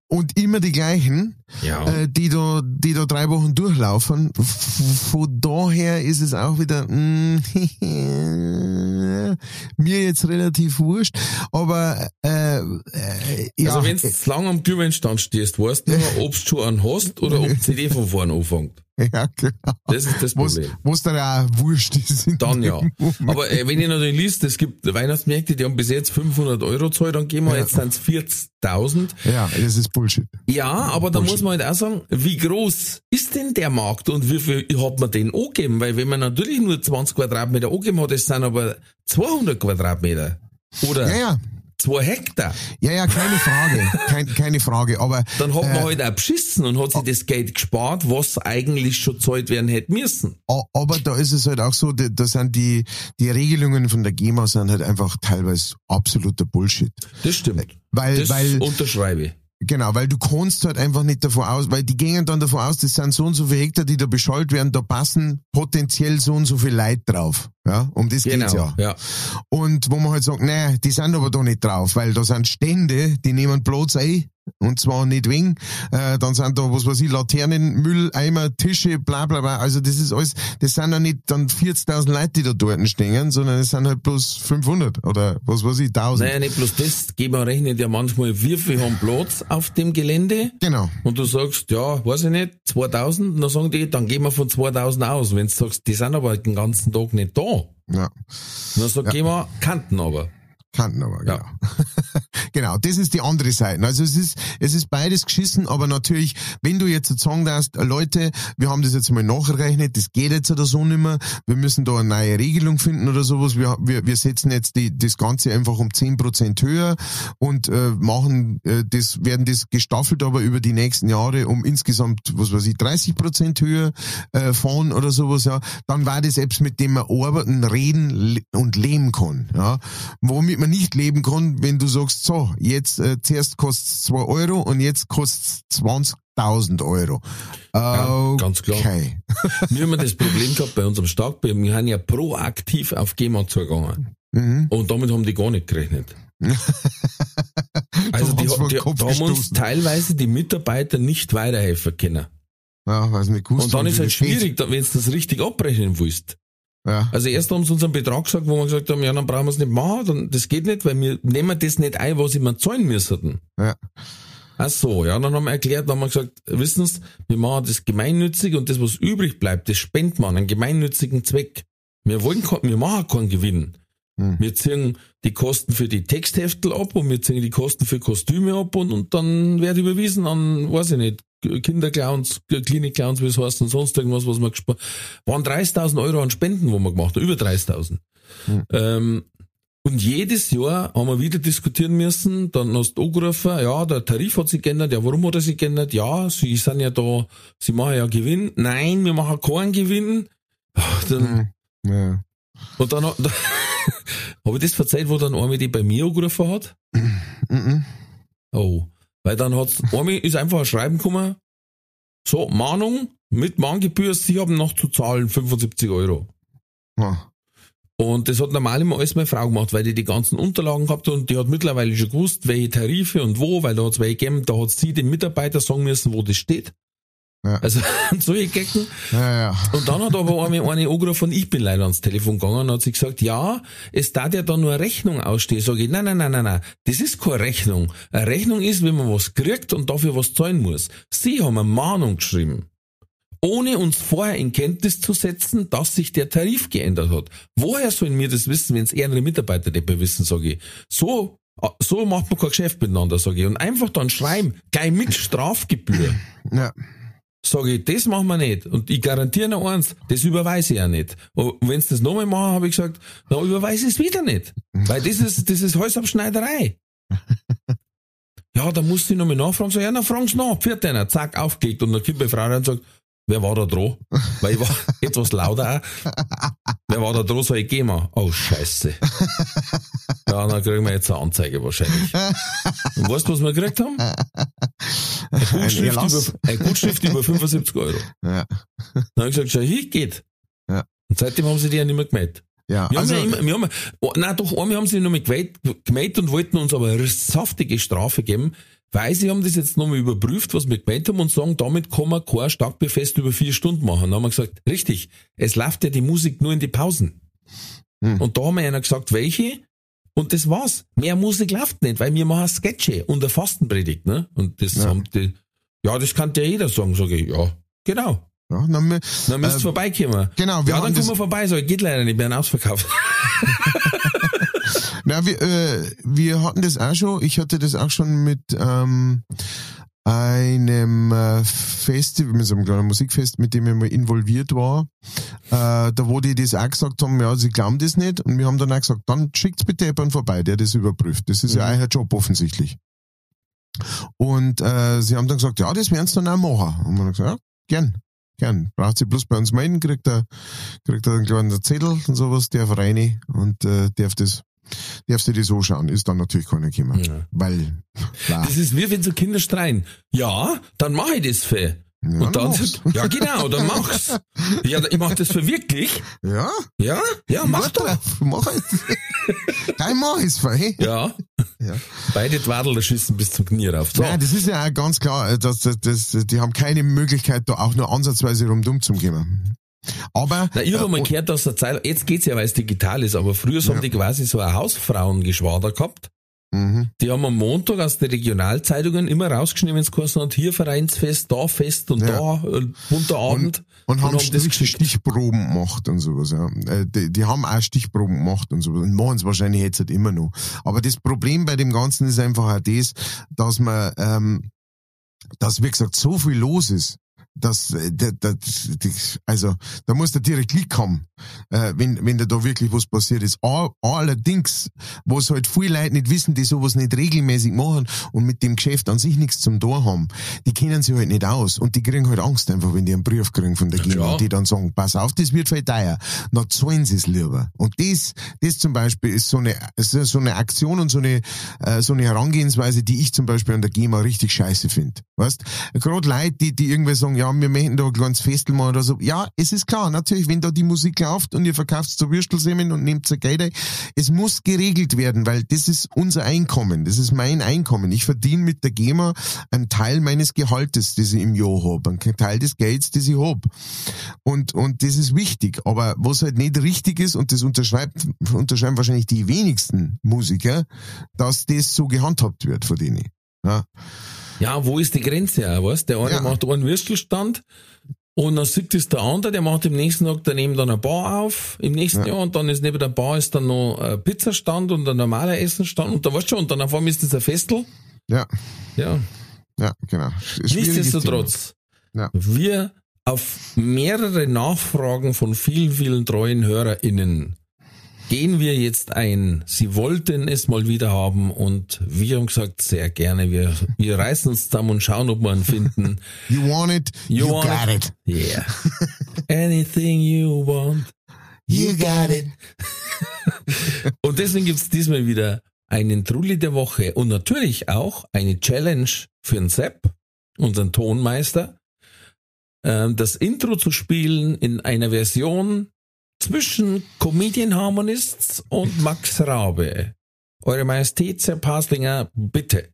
und immer die gleichen, Ja. äh, die da, die da drei Wochen durchlaufen. Von daher ist es auch wieder mm, mir jetzt relativ wurscht, aber äh, äh, ja, also wenn du lang am Glühweinstand stehst, weißt du ob du schon einen hast oder ob die CD von vorne anfängt. ja, genau. Das ist das Problem. was dann auch wurscht ist. Dann ja. Aber äh, wenn ich natürlich liest, es gibt Weihnachtsmärkte, die haben bis jetzt 500 Euro zahlt, dann gehen wir, Ja. jetzt sind es 40.000. Ja, das ist Bullshit. Ja, aber da muss man halt auch sagen, wie groß ist denn der Markt und wie viel hat man den angegeben? Weil wenn man natürlich nur 20 Quadratmeter angegeben hat, das sind aber 200 Quadratmeter. Oder? Ja, ja. Zwei Hektar. Ja, ja, keine Frage, kein, keine Frage, aber Dann hat man äh, halt auch beschissen und hat sich das Geld gespart, was eigentlich schon zahlt werden hätte müssen. aber da ist es halt auch so, da, sind die, die Regelungen von der GEMA sind halt einfach teilweise absoluter Bullshit. Das stimmt. Weil, Das weil, unterschreibe ich. Genau, weil du kannst halt einfach nicht davon aus, weil die gehen dann davon aus, das sind so und so viele Hektar, die da beschallt werden, da passen potenziell so und so viel Leute drauf. Ja, um das geht's Genau, ja. ja. Und wo man halt sagt, nee, die sind aber da nicht drauf, weil da sind Stände, die nehmen Platz ein, und zwar nicht wegen, äh, dann sind da, was weiß ich, Laternen, Mülleimer, Tische, bla bla bla, also das ist alles, das sind ja nicht dann 40.000 Leute, die da dort stehen, sondern es sind halt bloß 500 oder was weiß ich, 1000. Naja, nicht bloß das, GEMA rechnet ja manchmal, wie viel haben Platz auf dem Gelände. Genau. Und du sagst, ja, weiß ich nicht, 2000, und dann sagen die, dann gehen wir von 2000 aus. Wenn du sagst, die sind aber den ganzen Tag nicht da, Ja. dann sagt GEMA, kannten aber. Kanten aber, Ja. genau. genau, das ist die andere Seite. Also es ist, es ist beides geschissen, aber natürlich, wenn du jetzt sagen darfst, Leute, wir haben das jetzt mal nachgerechnet, das geht jetzt oder so nicht mehr, wir müssen da eine neue Regelung finden oder sowas, wir, wir, wir setzen jetzt die, das Ganze einfach um 10% höher und äh, machen äh, das, werden das gestaffelt aber über die nächsten Jahre um insgesamt, was weiß ich, 30% höher äh, fahren oder sowas, ja, dann war das Apps, mit dem man arbeiten, reden und leben kann, ja. Womit man nicht leben kann, wenn du sagst, so, jetzt äh, zuerst kostet's 2 Euro und jetzt kostet's 20.000 Euro. Ja, ganz klar. Okay. Wir haben das Problem gehabt bei unserem Starkbier, wir haben ja proaktiv auf GEMA zugegangen. Mhm. Und damit haben die gar nicht gerechnet. Also die, die, da haben uns teilweise die Mitarbeiter nicht weiterhelfen können. Ja, weiß nicht, gewusst Und dann ist wie halt schwierig, wenn du das richtig abrechnen willst. Ja. Also erst haben sie uns einen Betrag gesagt, wo wir gesagt haben, ja, dann brauchen wir es nicht machen, dann, das geht nicht, weil wir nehmen das nicht ein, was mir zahlen müssten. Ja. Ach so, ja, dann haben wir erklärt, dann haben wir gesagt, wissen Sie, wir machen das gemeinnützig und das, was übrig bleibt, das spenden wir an einen gemeinnützigen Zweck. Wir wollen, wir machen keinen Gewinn. Hm. Wir ziehen die Kosten für die Textheftel ab und wir ziehen die Kosten für Kostüme ab und, und dann wird überwiesen an, weiß ich nicht, Kinderclowns, Klinikclowns, wie es heißt und sonst irgendwas, was wir gespart Waren 30.000 Euro an Spenden, wo wir gemacht haben, über 30.000. Hm. Ähm, und jedes Jahr haben wir wieder diskutieren müssen, dann hast du angerufen, ja, der Tarif hat sich geändert, ja, warum hat er sich geändert? Ja, sie sind ja da, sie machen ja Gewinn. Nein, wir machen keinen Gewinn. Dann, Mhm. Ja. und dann, da, habe ich das verzeiht, wo dann einmal die bei mir angerufen hat? Mhm. Oh. Weil dann hat's, einmal ist einfach ein Schreiben gekommen, so, Mahnung, mit Mahngebühr, Sie haben noch zu zahlen 75 Euro. Ja. Und das hat normal immer alles meine Frau gemacht, weil die die ganzen Unterlagen gehabt hat und die hat mittlerweile schon gewusst, welche Tarife und wo, weil da hat's welche gegeben, da hat sie den Mitarbeiter sagen müssen, wo das steht. Ja. Also solche Gecken. Ja, ja. Und dann hat aber eine, eine angerufen ich bin leider ans Telefon gegangen und hat sie gesagt, ja, es darf ja da nur eine Rechnung ausstehen. Sag ich, nein, nein, nein, nein, nein, das ist keine Rechnung. Eine Rechnung ist, wenn man was kriegt und dafür was zahlen muss. Sie haben eine Mahnung geschrieben. Ohne uns vorher in Kenntnis zu setzen, dass sich der Tarif geändert hat. Woher sollen wir das wissen, wenn es eher andere Mitarbeiter nicht mehr wissen, sage ich. So, so macht man kein Geschäft miteinander, sage ich. Und einfach dann schreiben, gleich mit Strafgebühr. ja. Sage ich, das machen wir nicht. Und ich garantiere noch eins, das überweise ich auch nicht. Und wenn sie das nochmal machen, habe ich gesagt, dann überweise ich es wieder nicht. Weil das ist, das ist Halsabschneiderei. ja, da muss ich nochmal nachfragen. So, ja, dann fragen Sie nach. Pfiat einer. Zack, aufgelegt. Und dann kommt meine Frau rein und sagt, wer war da dran? Weil ich war etwas lauter auch. Wer war da dran? Sag ich, geh mal. Oh, scheiße. Ja, dann kriegen wir jetzt eine Anzeige wahrscheinlich. Und weißt du, was wir gekriegt haben? Eine Gutschrift, Erlass. über, eine Gutschrift über 75 Euro. Ja. Dann habe ich gesagt, schau, hier geht. Ja. Und seitdem haben sie die ja nicht mehr gemeldet. Ja, Wir also, haben ja immer, wir haben, oh, nein, doch, einmal haben sie noch mal gemeldet, gemeldet und wollten uns aber eine saftige Strafe geben, weil sie haben das jetzt nochmal überprüft, was wir gemeldet haben und sagen, damit kann man kein Starkbierfest über vier Stunden machen. Dann haben wir gesagt, richtig, es läuft ja die Musik nur in die Pausen. Hm. Und da haben wir einer gesagt, welche? Und das war's. Mehr Musik läuft nicht, weil wir machen Sketche und eine Fastenpredigt, ne? Und das Ja. haben die, ja, das kann ja jeder sagen, sage ich, ja, genau. ja, dann, wir- Dann müsst ihr Ähm, vorbeikommen. genau, wir ja, haben dann kommen wir vorbei, so, geht leider nicht, wir werden ausverkauft. Na, wir, äh, wir hatten das auch schon, ich hatte das auch schon mit ähm, einem äh, Festival, mit so einem kleinen Musikfest, mit dem ich mal involviert war, äh, da wo die das auch gesagt haben, ja, sie glauben das nicht. Und wir haben dann auch gesagt, dann schickt's bitte jemanden vorbei, der das überprüft. Das ist ja euer Job offensichtlich. Und äh, sie haben dann gesagt, ja, das werden sie dann auch machen. Und man hat gesagt, ja, gern, gern. Braucht sie bloß bei uns melden, kriegt er, kriegt er einen kleinen Zettel und sowas, darf rein und äh, darf das darfst du dir so schauen, ist dann natürlich keiner gekommen. Ja. Weil, klar. Das ist wie wenn so Kinder streien. Ja, dann mach ich das für. Ja, und dann sagt, ja genau, dann mach's. Ja, ich mach das für wirklich. Ja, Ja, ja, mach doch. drauf, mach es. Dein mach es für. Ja. Ja. Beide Twadler schießen bis zum Knie rauf. So. Nein, das ist ja auch ganz klar, dass, dass, dass, die haben keine Möglichkeit, da auch nur ansatzweise rum dumm zu kommen. Aber, Na, ich habe äh, mal und- gehört, dass der Zeit, jetzt geht's ja, weil es digital ist, aber früher haben Ja. die quasi so ein Hausfrauengeschwader gehabt. mhm. Die haben am Montag aus den Regionalzeitungen immer rausgeschrieben, wenn es geheißen hat, hier Vereinsfest, da Fest und Ja. da äh, bunter Abend. Und haben das Stich. Stichproben gemacht und sowas, ja. Äh, Die, die haben auch Stichproben gemacht und sowas. Und machen es wahrscheinlich jetzt halt immer noch. Aber das Problem bei dem Ganzen ist einfach auch das, dass man, ähm, dass wie gesagt so viel los ist. Dass äh, da, da, die, also da muss der direkt Klick haben, äh, wenn, wenn da, da wirklich was passiert ist. Allerdings, was halt viele Leute nicht wissen, die sowas nicht regelmäßig machen und mit dem Geschäft an sich nichts zum Tor haben, die kennen sich halt nicht aus und die kriegen halt Angst einfach, wenn die einen Brief kriegen von der Ja, GEMA die dann sagen, pass auf, das wird viel teuer. Na, zahlen sie es lieber. Und das, das zum Beispiel ist so eine, so eine Aktion und so eine, äh, so eine Herangehensweise, die ich zum Beispiel an der GEMA richtig scheiße finde. Weißt? Gerade Leute, die, die irgendwie sagen, ja, wir möchten da ein kleines Festel machen oder so. Ja, es ist klar, natürlich, wenn da die Musik läuft und ihr verkauft so Würstelsemmeln und nehmt so Geld es muss geregelt werden, weil das ist unser Einkommen, das ist mein Einkommen. Ich verdiene mit der GEMA einen Teil meines Gehaltes, das ich im Jahr habe, einen Teil des Gelds, das ich habe. Und, und das ist wichtig. Aber was halt nicht richtig ist, und das unterschreibt, unterschreiben wahrscheinlich die wenigsten Musiker, dass das so gehandhabt wird von denen. Ja, Ja, wo ist die Grenze auch, weißt? Der eine Ja. macht einen Würstelstand und dann sieht es der andere, der macht im nächsten Tag daneben dann eine Bar auf, im nächsten Ja. Jahr und dann ist neben der Bar ist dann noch ein Pizzastand und ein normaler Essenstand und da weißt du schon, und dann auf einmal ist das ein Festel. ja, Ja, ja genau. Nichtsdestotrotz. Ja. Wir auf mehrere Nachfragen von vielen, vielen treuen HörerInnen gehen wir jetzt ein. Sie wollten es mal wieder haben und wir haben gesagt, sehr gerne. Wir, wir reißen uns zusammen und schauen, ob wir ihn finden. You want it, you, You want got it. Yeah. Anything you want. You got it. Und deswegen gibt's diesmal wieder einen Trulli der Woche und natürlich auch eine Challenge für den Sepp, unseren Tonmeister, ähm, das Intro zu spielen in einer Version zwischen Comedian Harmonists und Max Rabe. Eure Majestät, Sepp Haslinger, bitte.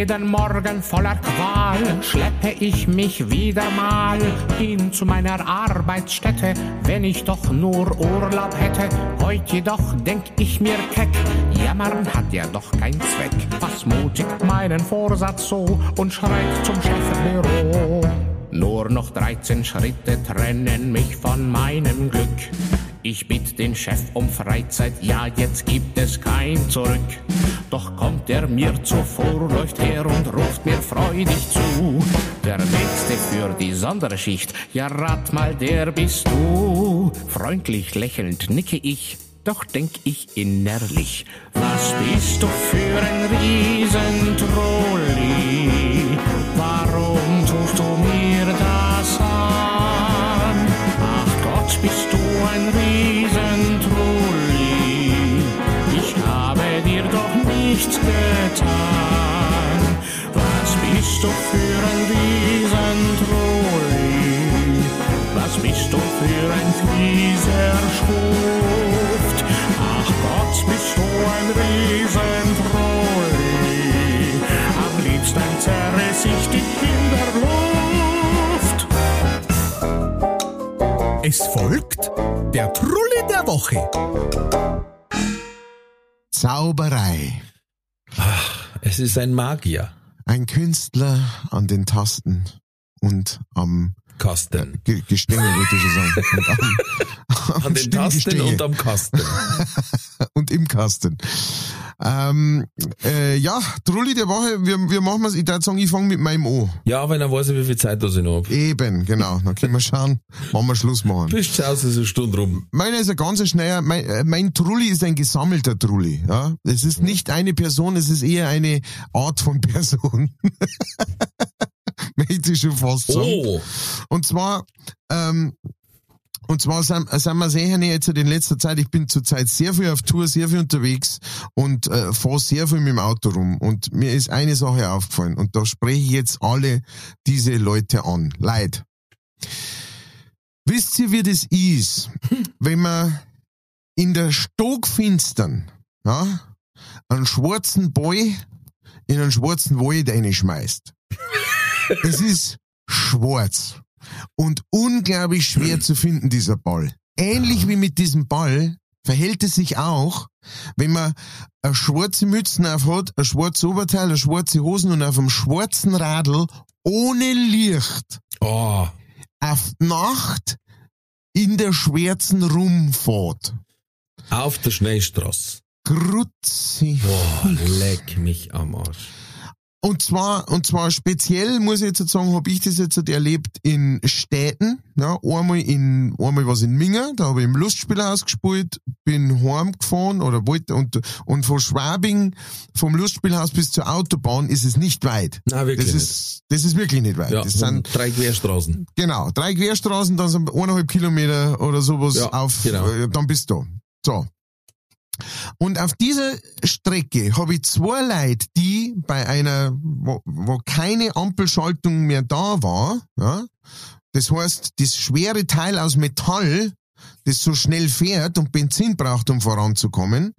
Jeden Morgen voller Qual schleppe ich mich wieder mal hin zu meiner Arbeitsstätte, wenn ich doch nur Urlaub hätte. Heute jedoch denk ich mir keck, jammern hat ja doch keinen Zweck. Was mutigt meinen Vorsatz so und schreit zum Chefbüro. Nur noch 13 Schritte trennen mich von meinem Glück. Ich bitt den Chef um Freizeit, ja, jetzt gibt es kein Zurück. Doch kommt er mir zuvor, läuft her und ruft mir freudig zu. Der nächste für die Sonderschicht, ja, rat mal, der bist du. Freundlich lächelnd nicke ich, doch denk ich innerlich, was bist du für ein Riesentrolli? Doch nichts getan. Was bist du für ein Riesentrolli? Was bist du für ein fieser Schuft? Ach Gott, bist du ein Riesentrolli? Am liebsten zerriss ich dich in der Luft. Es folgt der Trulli der Woche. Zauberei. Es ist ein Magier. Ein Künstler an den Tasten und am Kasten. Ge Gestänge, würde ich sagen. Und am, am An den Tasten und am Kasten. und im Kasten. Ähm, äh, ja, Trulli der Woche, wir, wir machen es, ich würde sagen, ich fange mit meinem an. Ja, weil dann weiß ich, wie viel Zeit das ich noch hab. Eben, genau. Dann können wir schauen, wann wir Schluss machen. Bist du aus, ist eine Stunde rum. Meiner ist ein ganz schneller, mein, äh, mein Trulli ist ein gesammelter Trulli. Ja? Es ist nicht eine Person, es ist eher eine Art von Person. Möchte ich schon fast sagen. Oh, Und zwar, ähm, und zwar sind, sind wir sehr jetzt in letzter Zeit, ich bin zurzeit sehr viel auf Tour, sehr viel unterwegs und äh, fahre sehr viel mit dem Auto rum. Und mir ist eine Sache aufgefallen und da spreche ich jetzt alle diese Leute an. Leid. Wisst ihr, wie das ist, wenn man in der Stockfinstern ja, einen schwarzen Boy in einen schwarzen Wald reinschmeißt? Es ist schwarz und unglaublich schwer zu finden, dieser Ball. Ähnlich wie mit diesem Ball verhält es sich auch, wenn man eine schwarze Mützen auf hat, ein schwarzes Oberteil, eine schwarze Hosen und auf einem schwarzen Radl ohne Licht oh, auf Nacht in der schwarzen rumfährt. auf der Schnellstraße. Grutzi. Boah, leck mich am Arsch. Und zwar, und zwar speziell, muss ich jetzt sagen, habe ich das jetzt erlebt in Städten. Ja, einmal in, einmal was in Minga, da habe ich im Lustspielhaus gespielt, bin heimgefahren oder wollte, und, und von Schwabing, vom Lustspielhaus bis zur Autobahn ist es nicht weit. Nein, wirklich Das nicht. ist, das ist wirklich nicht weit. Ja, das sind, drei Querstraßen. genau, drei Querstraßen, dann sind eineinhalb Kilometer oder sowas Ja, auf, genau. äh, dann bist du. So. Und auf dieser Strecke habe ich zwei Leute, die bei einer, wo, wo keine Ampelschaltung mehr da war, ja, das heißt, das schwere Teil aus Metall, das so schnell fährt und Benzin braucht, um voranzukommen,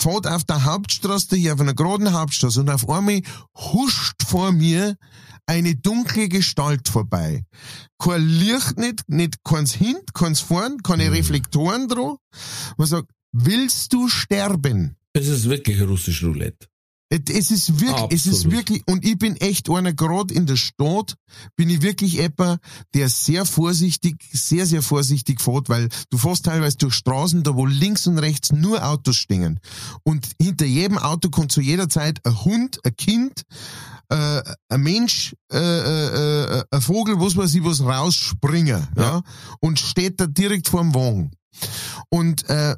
fährt auf der Hauptstraße, hier auf einer geraden Hauptstraße und auf einmal huscht vor mir eine dunkle Gestalt vorbei. Kein Licht nicht, nicht keins hint, keins vorn, keine Reflektoren drauf. Man sagt, willst du sterben? Es ist wirklich russisch Roulette. Es ist wirklich, es ist Absolut. wirklich, und ich bin echt einer, gerade in der Stadt, bin ich wirklich etwa, der sehr vorsichtig, sehr, sehr vorsichtig fährt, weil du fährst teilweise durch Straßen, da wo links und rechts nur Autos stehen. Und hinter jedem Auto kommt zu jeder Zeit ein Hund, ein Kind, äh, ein Mensch, äh, äh, äh, ein Vogel, was weiß ich, was rausspringen, ja. und steht da direkt vorm Wagen. Und, äh,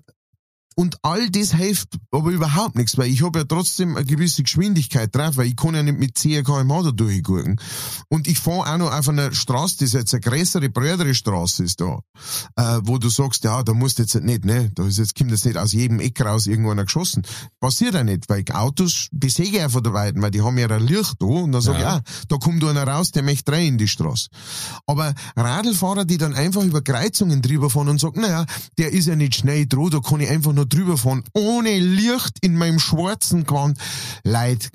und all das hilft aber überhaupt nichts, weil ich habe ja trotzdem eine gewisse Geschwindigkeit drauf, weil ich kann ja nicht mit 10 km/h da durchgucken. Und ich fahre auch noch auf einer Straße, das jetzt eine größere, breitere Straße ist da, äh, wo du sagst, ja, da musst du jetzt nicht, ne, da ist jetzt, kommt jetzt nicht aus jedem Eck raus irgendwo einer geschossen. Passiert auch nicht, weil Autos, die sehe ich einfach da weiten, weil die haben ja ein Licht da und dann sag ich, Ja. ja, da kommt einer raus, der möchte rein in die Straße. Aber Radlfahrer, die dann einfach über Kreuzungen drüber fahren und sagen, naja, der ist ja nicht schnell dran, da kann ich einfach nur drüber fahren, ohne Licht in meinem schwarzen Gewand. Leid,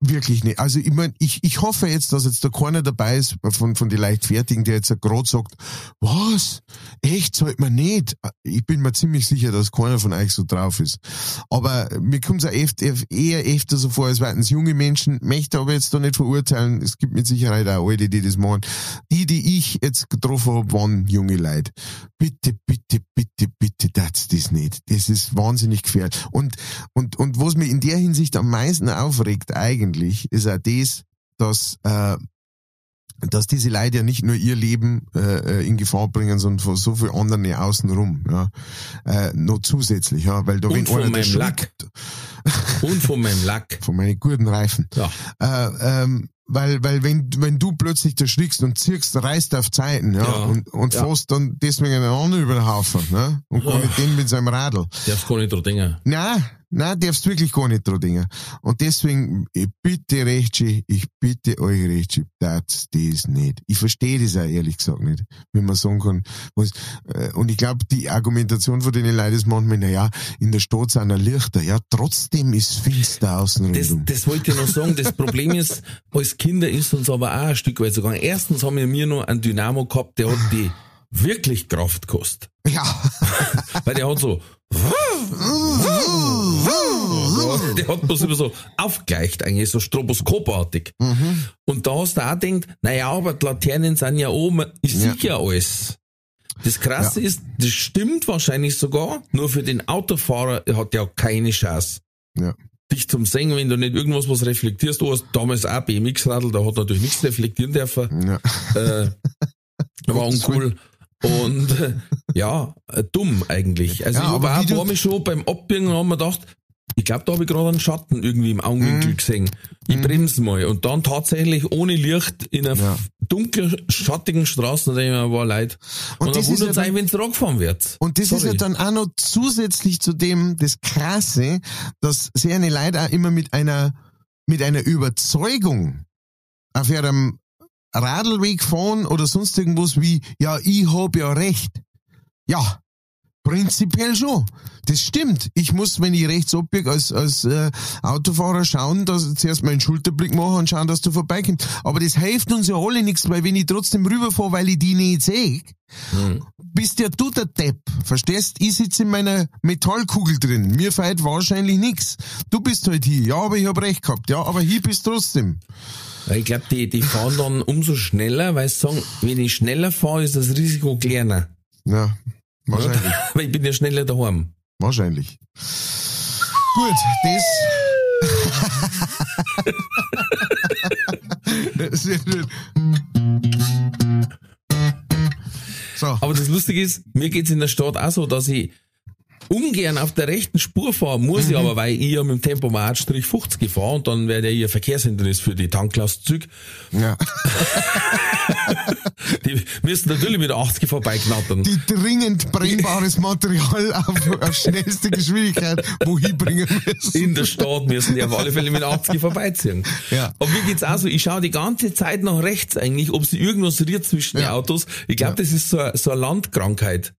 wirklich nicht. Also ich mein, ich, ich hoffe jetzt, dass jetzt da keiner dabei ist von, von den Leichtfertigen, der jetzt gerade sagt, was? Echt, zahlt man nicht? Ich bin mir ziemlich sicher, dass keiner von euch so drauf ist. Aber mir kommt es echt, eher öfter so vor, als es junge Menschen, möchte aber jetzt da nicht verurteilen. Es gibt mit Sicherheit auch alte, die das machen. Die, die ich jetzt getroffen habe, waren junge Leute. Bitte, bitte, bitte, bitte, das das nicht. Das ist wahnsinnig gefährlich. Und, und, und was mich in der Hinsicht am meisten aufregt eigentlich, ist auch das, dass, äh, dass diese Leute ja nicht nur ihr Leben äh, in Gefahr bringen, sondern von so viel anderen außenrum, ja, äh, noch zusätzlich, ja, weil da Und von meinem Lack. Und von meinem Lack. von meinen guten Reifen, Ja. äh, ähm, weil, weil wenn, wenn du plötzlich da schrickst und zirkst, reißt auf Zeiten, ja, Ja. und, und Ja. fährst dann deswegen einen anderen über den Haufen, ne, und gar nicht den mit seinem Radl. Darfst gar nicht dran denken. Nein, nein, darfst wirklich gar nicht dran denken. Und deswegen, ich bitte Rechtschi, ich bitte euch Rechtschi, das das nicht. Ich verstehe das auch ehrlich gesagt nicht, wenn man sagen kann, was, äh, und ich glaube, die Argumentation von denen Leuten ist manchmal, na ja, in der Stadt sind ja Lichter, ja, trotzdem ist finster außen Das, rundum. das wollte ich noch sagen. Das Problem ist, als Kinder ist uns aber auch ein Stück weit gegangen. Erstens haben wir mir noch einen Dynamo gehabt, der hat die wirklich Kraft gekostet. Ja. Weil der hat so, der hat bloß immer so aufgleicht, eigentlich so stroboskopartig. Mhm. Und da hast du auch gedacht, naja, aber die Laternen sind ja oben, ich Ja. sehe ja alles. Das Krasse ist, das stimmt wahrscheinlich sogar, nur für den Autofahrer hat der auch keine Chance. Ja. Dich zum Singen, wenn du nicht irgendwas was reflektierst, du hast damals auch BMX-Radl, da hat natürlich nichts reflektieren dürfen. Ja. Äh, war uncool. Und äh, ja, äh, dumm eigentlich. Also Ja, ich habe paar Mal schon beim Abbiegen haben wir gedacht, ich glaube, da habe ich gerade einen Schatten irgendwie im Augenwinkel Mhm. gesehen. Ich bremse mal. Und dann tatsächlich ohne Licht in einer Ja. dunkel schattigen Straße, da denke ich mir, war leid. Und Und, das ja wundert es einen, wenn es rangefahren wird. Und das ist ja Sorry. dann auch noch zusätzlich zu dem das Krasse, dass sehr eine Leute auch immer mit einer, mit einer Überzeugung auf ihrem Radlweg fahren oder sonst irgendwas wie, ja, ich hab ja recht. Ja, prinzipiell schon. Das stimmt. Ich muss, wenn ich rechts abbiege, als, als äh, Autofahrer schauen, dass zuerst mal einen Schulterblick machen und schauen, dass du vorbeikommst. Aber das hilft uns ja alle nichts, weil wenn ich trotzdem rüberfahre, weil ich die nicht sehe, bist ja du der Depp. Verstehst? Ich sitze in meiner Metallkugel drin. Mir fehlt wahrscheinlich nix. Du bist halt hier. Ja, aber ich hab recht gehabt. Ja, aber hier bist trotzdem. Weil ich glaube, die, die fahren dann umso schneller, weil sie sagen, wenn ich schneller fahre, ist das Risiko kleiner. Ja, wahrscheinlich. Weil ich bin ja schneller daheim. Wahrscheinlich. Gut, das. Sehr schön. So. Aber das Lustige ist, mir geht's in der Stadt auch so, dass ich ungern auf der rechten Spur fahren muss, ich aber, weil ich ja mit dem Tempomat Strich 50 gefahren und dann wäre ja hier Verkehrshindernis für die Tanklastzüge. Ja. Die müssen natürlich mit der 80 vorbeiknattern. Die dringend brennbares Material auf, auf schnellste Geschwindigkeit wohin bringen müssen. In der Stadt müssen die auf alle Fälle mit der 80 vorbeiziehen. Ja. Aber mir geht's auch so, ich schaue die ganze Zeit nach rechts eigentlich, ob sie irgendwas riert zwischen den Ja. Autos. Ich glaube, das ist so, so eine Landkrankheit.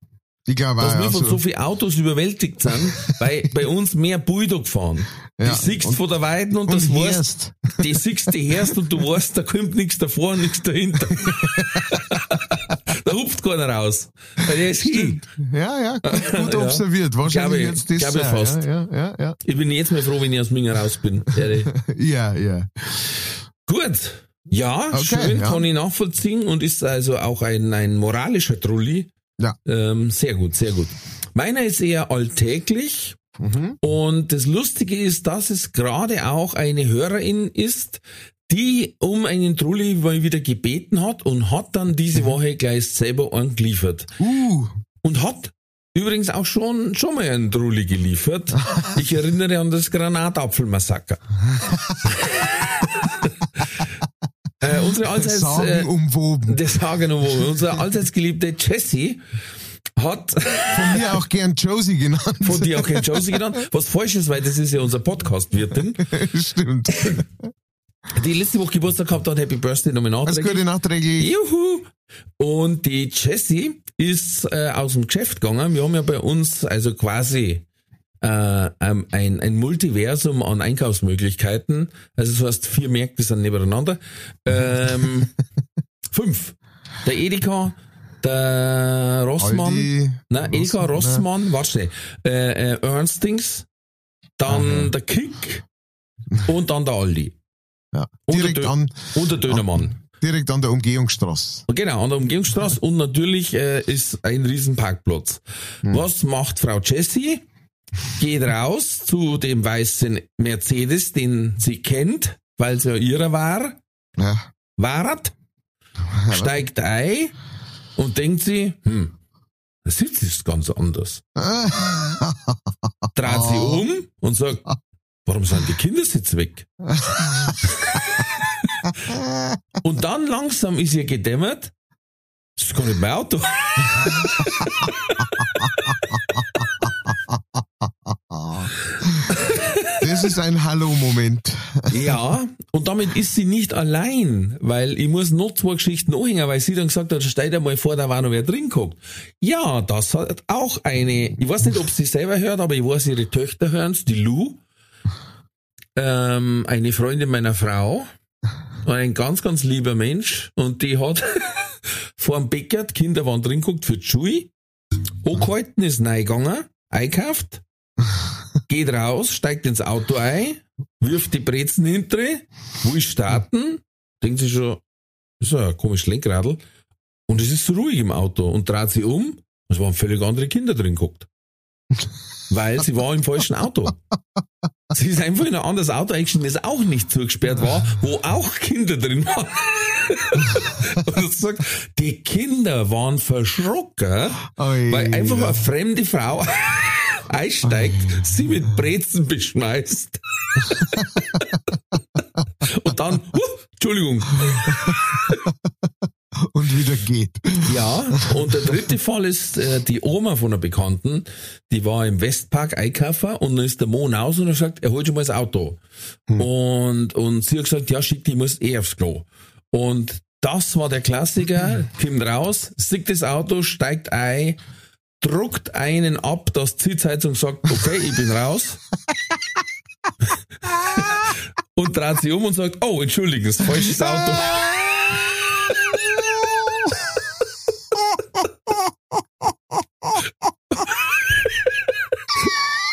Ich glaube dass auch, wir von so vielen Autos überwältigt sind, weil bei uns mehr Bulldog fahren. Ja, Die siehst von der Weiden und, und das weißt, hörst. die siehst du hörst und du weißt, da kommt nichts davor und nichts dahinter. da hupft keiner raus. Weil der ist hin. Ja, ja, gut, gut Ja. observiert. Wahrscheinlich ich- jetzt das. glaube ich sein, fast. Ja, ja, ja, Ich bin jetzt mal froh, wenn ich aus Minger raus bin. Ja, ja. Gut. Ja, Okay, schön, ja. kann ich nachvollziehen und ist also auch ein, ein moralischer Trulli. Ja. Ähm, sehr gut, sehr gut. Meiner ist eher alltäglich. Mhm. Und das Lustige ist, dass es gerade auch eine Hörerin ist, die um einen Trulli mal wieder gebeten hat und hat dann diese Woche gleich selber einen geliefert. Uh, Und hat übrigens auch schon, schon mal einen Trulli geliefert. Ich erinnere an das Granatapfelmassaker. äh, unsere allseits, Sagen äh, umwoben. das sagen wir wohl. Unsere allseits geliebte Jessie hat Von mir auch gern Josie genannt. von dir auch kein Josie genannt, was falsch ist, weil das ist ja unser Podcast-Wirtin, Stimmt. die letzte Woche Geburtstag gehabt hat, Happy Birthday nochmal Alles Gute nachträglich. Juhu! Und die Jessie ist äh, aus dem Geschäft gegangen. Wir haben ja bei uns also quasi äh, ähm, ein, ein Multiversum an Einkaufsmöglichkeiten. Also das heißt, vier Märkte sind nebeneinander. Ähm, fünf. Der Edeka, der Rossmann, Aldi, Nein, Edeka, Rossmann, Rossmann, warte schnell. Äh, äh, Ernstings, dann Aha. der Kick und dann der Aldi. Ja. Und Direkt der, Dö an, und der Dönermann. direkt an der Umgehungsstraße. Genau, an der Umgehungsstraße und natürlich äh, ist ein riesen Parkplatz. Was macht Frau Jessie? Geht raus zu dem weißen Mercedes, den sie kennt, weil es ja ihrer war, Ja. warat, steigt ein und denkt sie, hm, der Sitz ist ganz anders. Dreht sie um und sagt, warum sind die Kindersitze weg? Und dann langsam ist ihr gedämmert, das ist gar nicht mein Auto. Das ist ein Hallo-Moment. Ja, und damit ist sie nicht allein, weil ich muss noch zwei Geschichten anhängen, weil sie dann gesagt hat, stell dir mal vor, da war noch wer drin geguckt. Ja, das hat auch eine, ich weiß nicht, ob sie selber hört, aber ich weiß, ihre Töchter hören's, die Lou, ähm, eine Freundin meiner Frau, ein ganz, ganz lieber Mensch, und die hat vor dem Bäcker, die Kinder waren drin geguckt für Schuhe, angehalten, ist reingegangen, einkauft, geht raus, steigt ins Auto ein, wirft die Brezen hinter, will starten, denkt sich schon, das ist ja ein komisches Lenkradl. Und es ist so ruhig im Auto und dreht sie um, es waren völlig andere Kinder drin geguckt. Weil sie war im falschen Auto. Sie ist einfach in ein anderes Auto eingestiegen, das auch nicht zugesperrt war, wo auch Kinder drin waren. Und sagt, die Kinder waren verschrocken, Ui, weil einfach ja. eine fremde Frau einsteigt, sie mit Brezen beschmeißt. Und dann, uh, Entschuldigung, Und wieder geht. Ja, und der dritte Fall ist äh, die Oma von einer Bekannten, die war im Westpark einkaufen und dann ist der Mo raus und er sagt, er holt schon mal das Auto. Und, und sie hat gesagt, ja, schick, die muss eh aufs Klo. Und das war der Klassiker, kommt raus, sieht das Auto, steigt ein, druckt einen ab, dass die Sitzheizung sagt, okay, ich bin raus. und dreht sich um und sagt, oh, entschuldigen, das ist falsches Auto.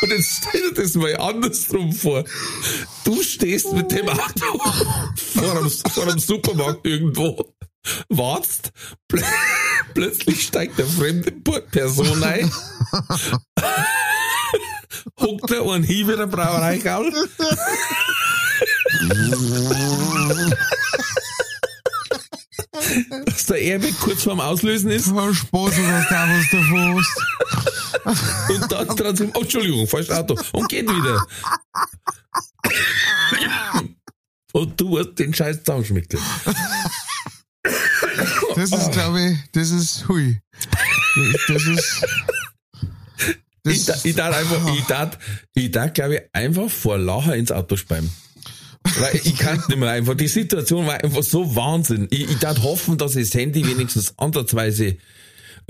Und jetzt stell dir das mal andersrum vor. Du stehst mit dem Auto vor einem, vor einem Supermarkt irgendwo, wartest, pl plötzlich steigt eine fremde Person ein, huckt er einen Hieb in der Brauereikaul. Dass der Airbag kurz vorm Auslösen ist Was Spaß, was da was davon hast. und dann dran oh, Entschuldigung, falsches Auto und geht wieder. Und du hast den Scheiß zusammenschmeckt. Das ist, glaube ich, das ist hui. Das ist. Ich, da- ich darf einfach, ich darf, ich darf, glaube ich, einfach vor Lacher ins Auto speimen. Weil ich kann nicht mehr einfach. Die Situation war einfach so Wahnsinn. Ich, ich darf hoffen, dass ich das Handy wenigstens ansatzweise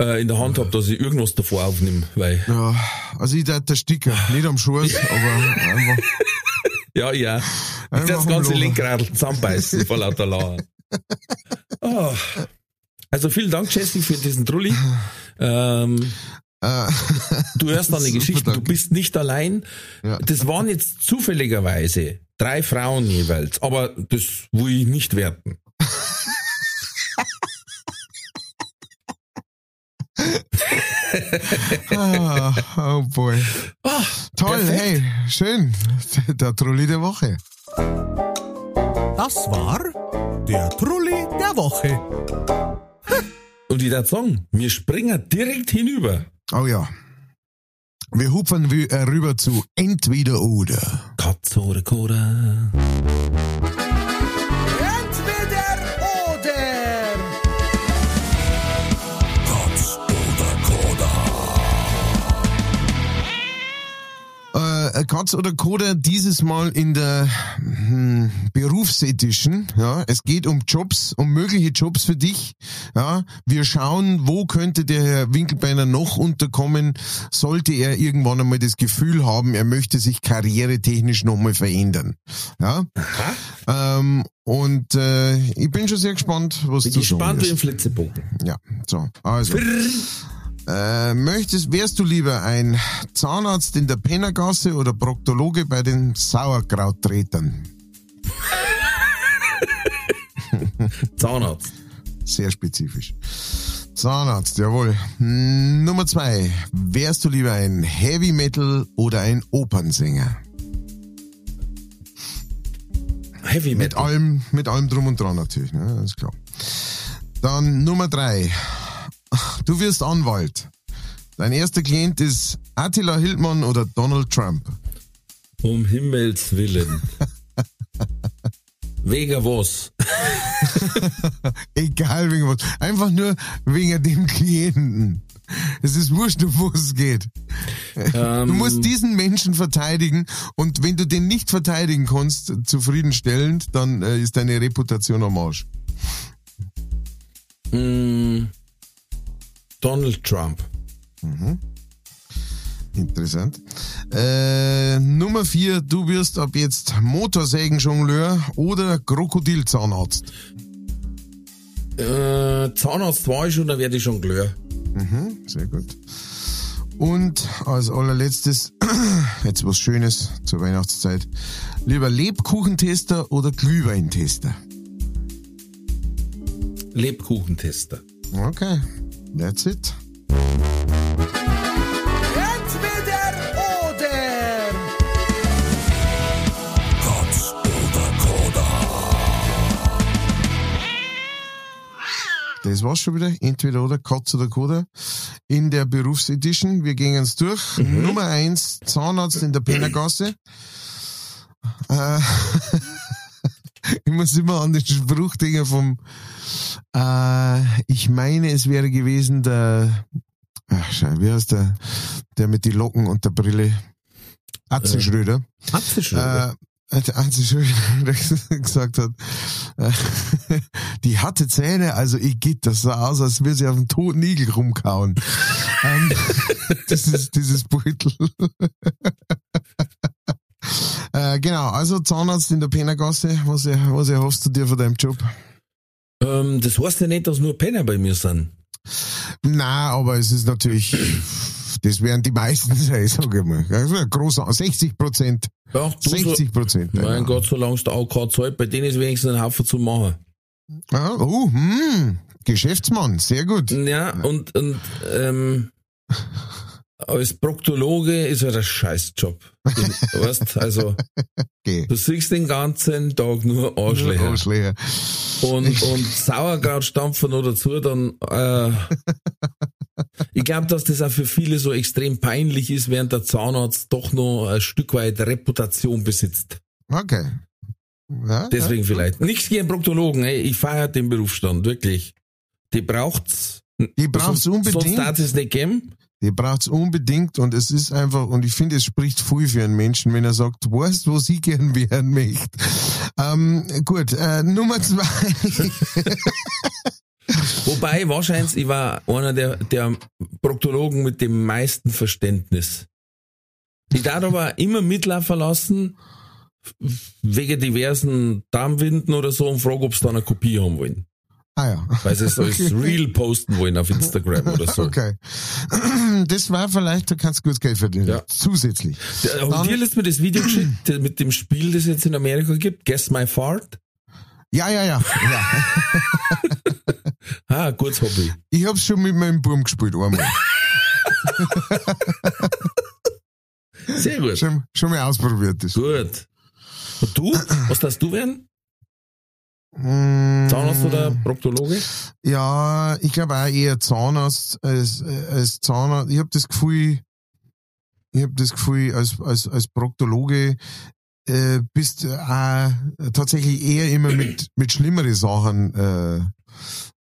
äh, in der Hand habe, dass ich irgendwas davor aufnehme. Weil, Ja, also ich dachte der Sticker, nicht am Schoß, aber einfach. ja, ja. Ich Einfach das ganze Lachen. Lenkrad zusammenbeißen vor lauter Lacher. Oh. Also vielen Dank, Jesse, für diesen Trulli. Ähm, Äh, Du hörst eine Super, Geschichte, du bist nicht allein. Ja. Das waren jetzt zufälligerweise drei Frauen jeweils, aber das will ich nicht werten. ah, oh boy. Ah, Toll, perfekt. hey, schön. Der Trulli der Woche. Das war der Trulli der Woche. Und ich darf sagen, wir springen direkt hinüber. Oh ja. Wir hupfen äh, rüber zu entweder oder. Katze oder Koda. Katz oder Koda dieses Mal in der hm, Berufsethischen. Ja, es geht um Jobs, um mögliche Jobs für dich. Ja, wir schauen, wo könnte der Herr Winkelbeiner noch unterkommen, sollte er irgendwann einmal das Gefühl haben, er möchte sich karrieretechnisch nochmal verändern. Ja, ähm, und äh, ich bin schon sehr gespannt, was Bin du gespannt wie ein Flitzebogen. Ja, so, also. Äh, möchtest, wärst du lieber ein Zahnarzt in der Pennergasse oder Proktologe bei den Sauerkrauttretern? Zahnarzt. Sehr spezifisch. Zahnarzt, jawohl. Hm, Nummer zwei. Wärst du lieber ein Heavy Metal oder ein Opernsänger? Heavy Mit Metal. allem, mit allem drum und dran natürlich, ne? Das ist klar. Dann Nummer drei. Du wirst Anwalt. Dein erster Klient ist Attila Hildmann oder Donald Trump. Um Himmels Willen. Wegen was? Egal wegen was. Einfach nur wegen dem Klienten. Es ist wurscht, um wo es geht. Ähm, Du musst diesen Menschen verteidigen und wenn du den nicht verteidigen kannst, zufriedenstellend, dann äh, ist deine Reputation am Arsch. mh, Donald Trump. Interessant. Äh, Nummer vier, du wirst ab jetzt Motorsägenjongleur oder Krokodilzahnarzt. Äh, Zahnarzt war ich schon, da werde ich Jongleur. Mhm, sehr gut. Und als allerletztes, jetzt was Schönes zur Weihnachtszeit. Lieber Lebkuchentester oder Glühweintester? Lebkuchentester. Okay, that's it. Entweder oder. Das war's schon wieder. Entweder oder, Katz oder Koda. In der Berufsedition. Wir gehen es durch. Nummer eins, Zahnarzt in der Pennergasse. Äh, ich muss immer an den Spruch denken vom, äh, ich meine, es wäre gewesen der, ach, schau, wie heißt der, der mit die Locken und der Brille? Atze Schröder. Atze Schröder? Äh, der Atze Schröder der gesagt hat, äh, die hatte Zähne, also ich geht das sah aus, als würde sie auf einen toten Igel rumkauen. ähm, dieses, dieses Beutel. äh, genau, also Zahnarzt in der Pennergasse, was, was erhoffst du dir von deinem Job? Ähm, das heißt ja nicht, dass nur Penner bei mir sind. Na, aber es ist natürlich, das werden die meisten sein, sage ich mal. Also großer, 60 Prozent. Ja, du 60 Prozent. So, mein ja. Gott, solange es der AOK zahlt, bei denen ist wenigstens ein Haufen zu machen. Ah, oh, hm, Geschäftsmann, sehr gut. Ja, und, und ähm, als Proktologe ist halt ein Scheißjob. Du weißt, also Okay. du siehst den ganzen Tag nur Arschlöcher. Arschlöcher. Und, und Sauerkraut stampfen noch dazu, dann äh, ich glaube, dass das auch für viele so extrem peinlich ist, während der Zahnarzt doch noch ein Stück weit Reputation besitzt. Okay. Ja, Deswegen vielleicht. Nichts gegen Proktologen, ey. ich feiere den Berufsstand, wirklich. Die braucht's. Die braucht's unbedingt. Sonst darf es nicht geben. Die braucht's unbedingt und es ist einfach, und ich finde, es spricht viel für einen Menschen, wenn er sagt, weißt, wo sie gern werden möchte. Ähm, gut, äh, Nummer zwei. Wobei, wahrscheinlich, ich war einer der, der Proktologen mit dem meisten Verständnis. Ich darf aber immer mitlaufen lassen, wegen diversen Darmwinden oder so, und frage, ob sie da eine Kopie haben wollen. Ah ja. Weil sie es als Real posten wollen auf Instagram oder so. Okay. Das war vielleicht, da kannst du gut Geld verdienen. Ja. Zusätzlich. Der- Dann- dir letztes Mal das Video geschickt, mit dem Spiel, das es jetzt in Amerika gibt? Guess My Fart? Ja, ja, ja. ja. Ah, gutes Hobby. Ich hab's schon mit meinem Burm gespielt einmal. Sehr gut. schon, schon mal ausprobiert. Das. Gut. Und du? Was darfst du werden? Mm, Zahnarzt oder Proktologe? Ja, ich glaube auch eher Zahnarzt als, als Zahnarzt. Ich habe das Gefühl, ich habe das Gefühl, als, als, als Proktologe äh, bist du auch tatsächlich eher immer mit, mit schlimmeren Sachen äh,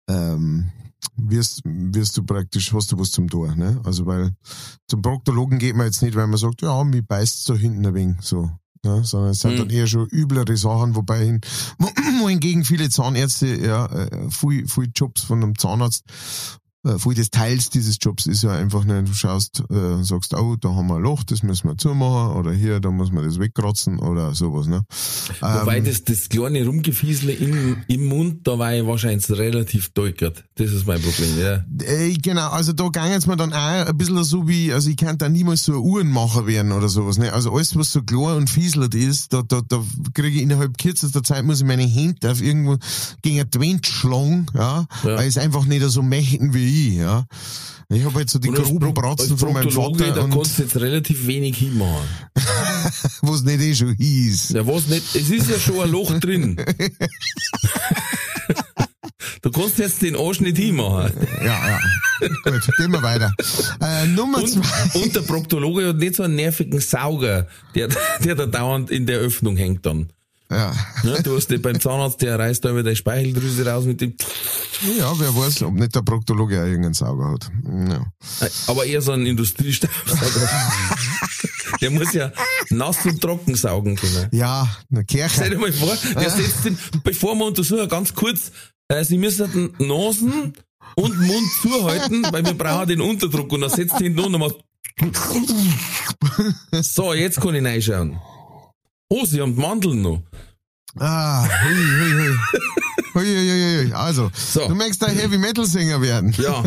ähm, wirst, wirst du praktisch, hast du was zum Tor. Ne? Also weil zum Proktologen geht man jetzt nicht, weil man sagt, ja, mir beißt so hinten ein wenig so. Ne? Sondern es sind Mhm. dann eher schon üblere Sachen, wobei hin, wohingegen viele Zahnärzte ja äh, viel, viel Jobs von einem Zahnarzt äh, viel des Teils dieses Jobs ist ja einfach nicht, du schaust, äh, sagst, oh, da haben wir ein Loch, das müssen wir zumachen, oder hier, da muss man das wegkratzen, oder sowas, ne? Wobei Ähm, das, das kleine Rumgefiesle im, im Mund, da war ich wahrscheinlich relativ deutert. Das ist mein Problem, ja. Äh, genau, also da ging es mir dann auch ein bisschen so wie, also ich kann da niemals so ein Uhrenmacher werden oder sowas, ne? Also alles, was so klar und fieselt ist, da, da, da kriege ich innerhalb kürzester Zeit, muss ich meine Hände auf irgendwo gegen ein Twent schlagen, ja, Ja. weil es einfach nicht so mächten wie ich, ja. Ich habe halt so die Und groben Bratzen von meinem Vater da und kannst du jetzt relativ wenig hinmachen. was nicht eh schon hieß. Ja, was nicht, es ist ja schon ein Loch drin. du kannst jetzt den Arsch nicht hinmachen. Ja, ja. Gut, gehen wir weiter. Äh, Nummer Und, zwei. und der Proktologe hat nicht so einen nervigen Sauger, der, der da dauernd in der Öffnung hängt dann. Ja. Ne, du hast den beim Zahnarzt, der reißt da immer deine Speicheldrüse raus mit dem, ja, wer weiß, ob nicht der Proktologe auch irgendeinen Sauger hat. Ja. aber eher so ein Industriestaubsauger. der muss ja nass und trocken saugen können. Ja, eine Stell Kirche. dir mal vor, der setzt den, bevor wir untersuchen, ganz kurz, äh, Sie müssen den Nasen und Mund zuhalten, weil wir brauchen den Unterdruck und dann setzt ihn da und macht So, jetzt kann ich reinschauen. Oh, Sie haben Mandeln noch. Ah, hui, hui, hui. Hui, hui, hui, hui. Also, So. du möchtest ein Heavy Metal Sänger werden. Ja.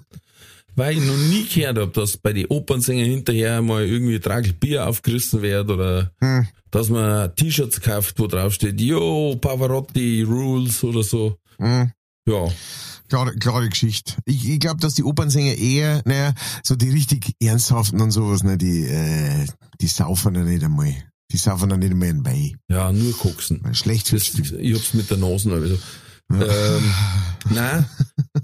weil ich noch nie gehört habe, dass bei den Opernsängern hinterher mal irgendwie Tragel Bier aufgerissen wird oder Hm. dass man T-Shirts kauft, wo drauf steht, yo, Pavarotti Rules oder so. Hm. Ja, Klare, klare Geschichte. Ich, ich glaube, dass die Opernsänger eher, naja, so die richtig ernsthaften und sowas, ne, die, äh, die saufen ja nicht einmal. Die saufen ja nicht einmal ein Wein. ja, nur koksen. Schlecht Das, ich hab's mit der Nase also. ähm, Nein,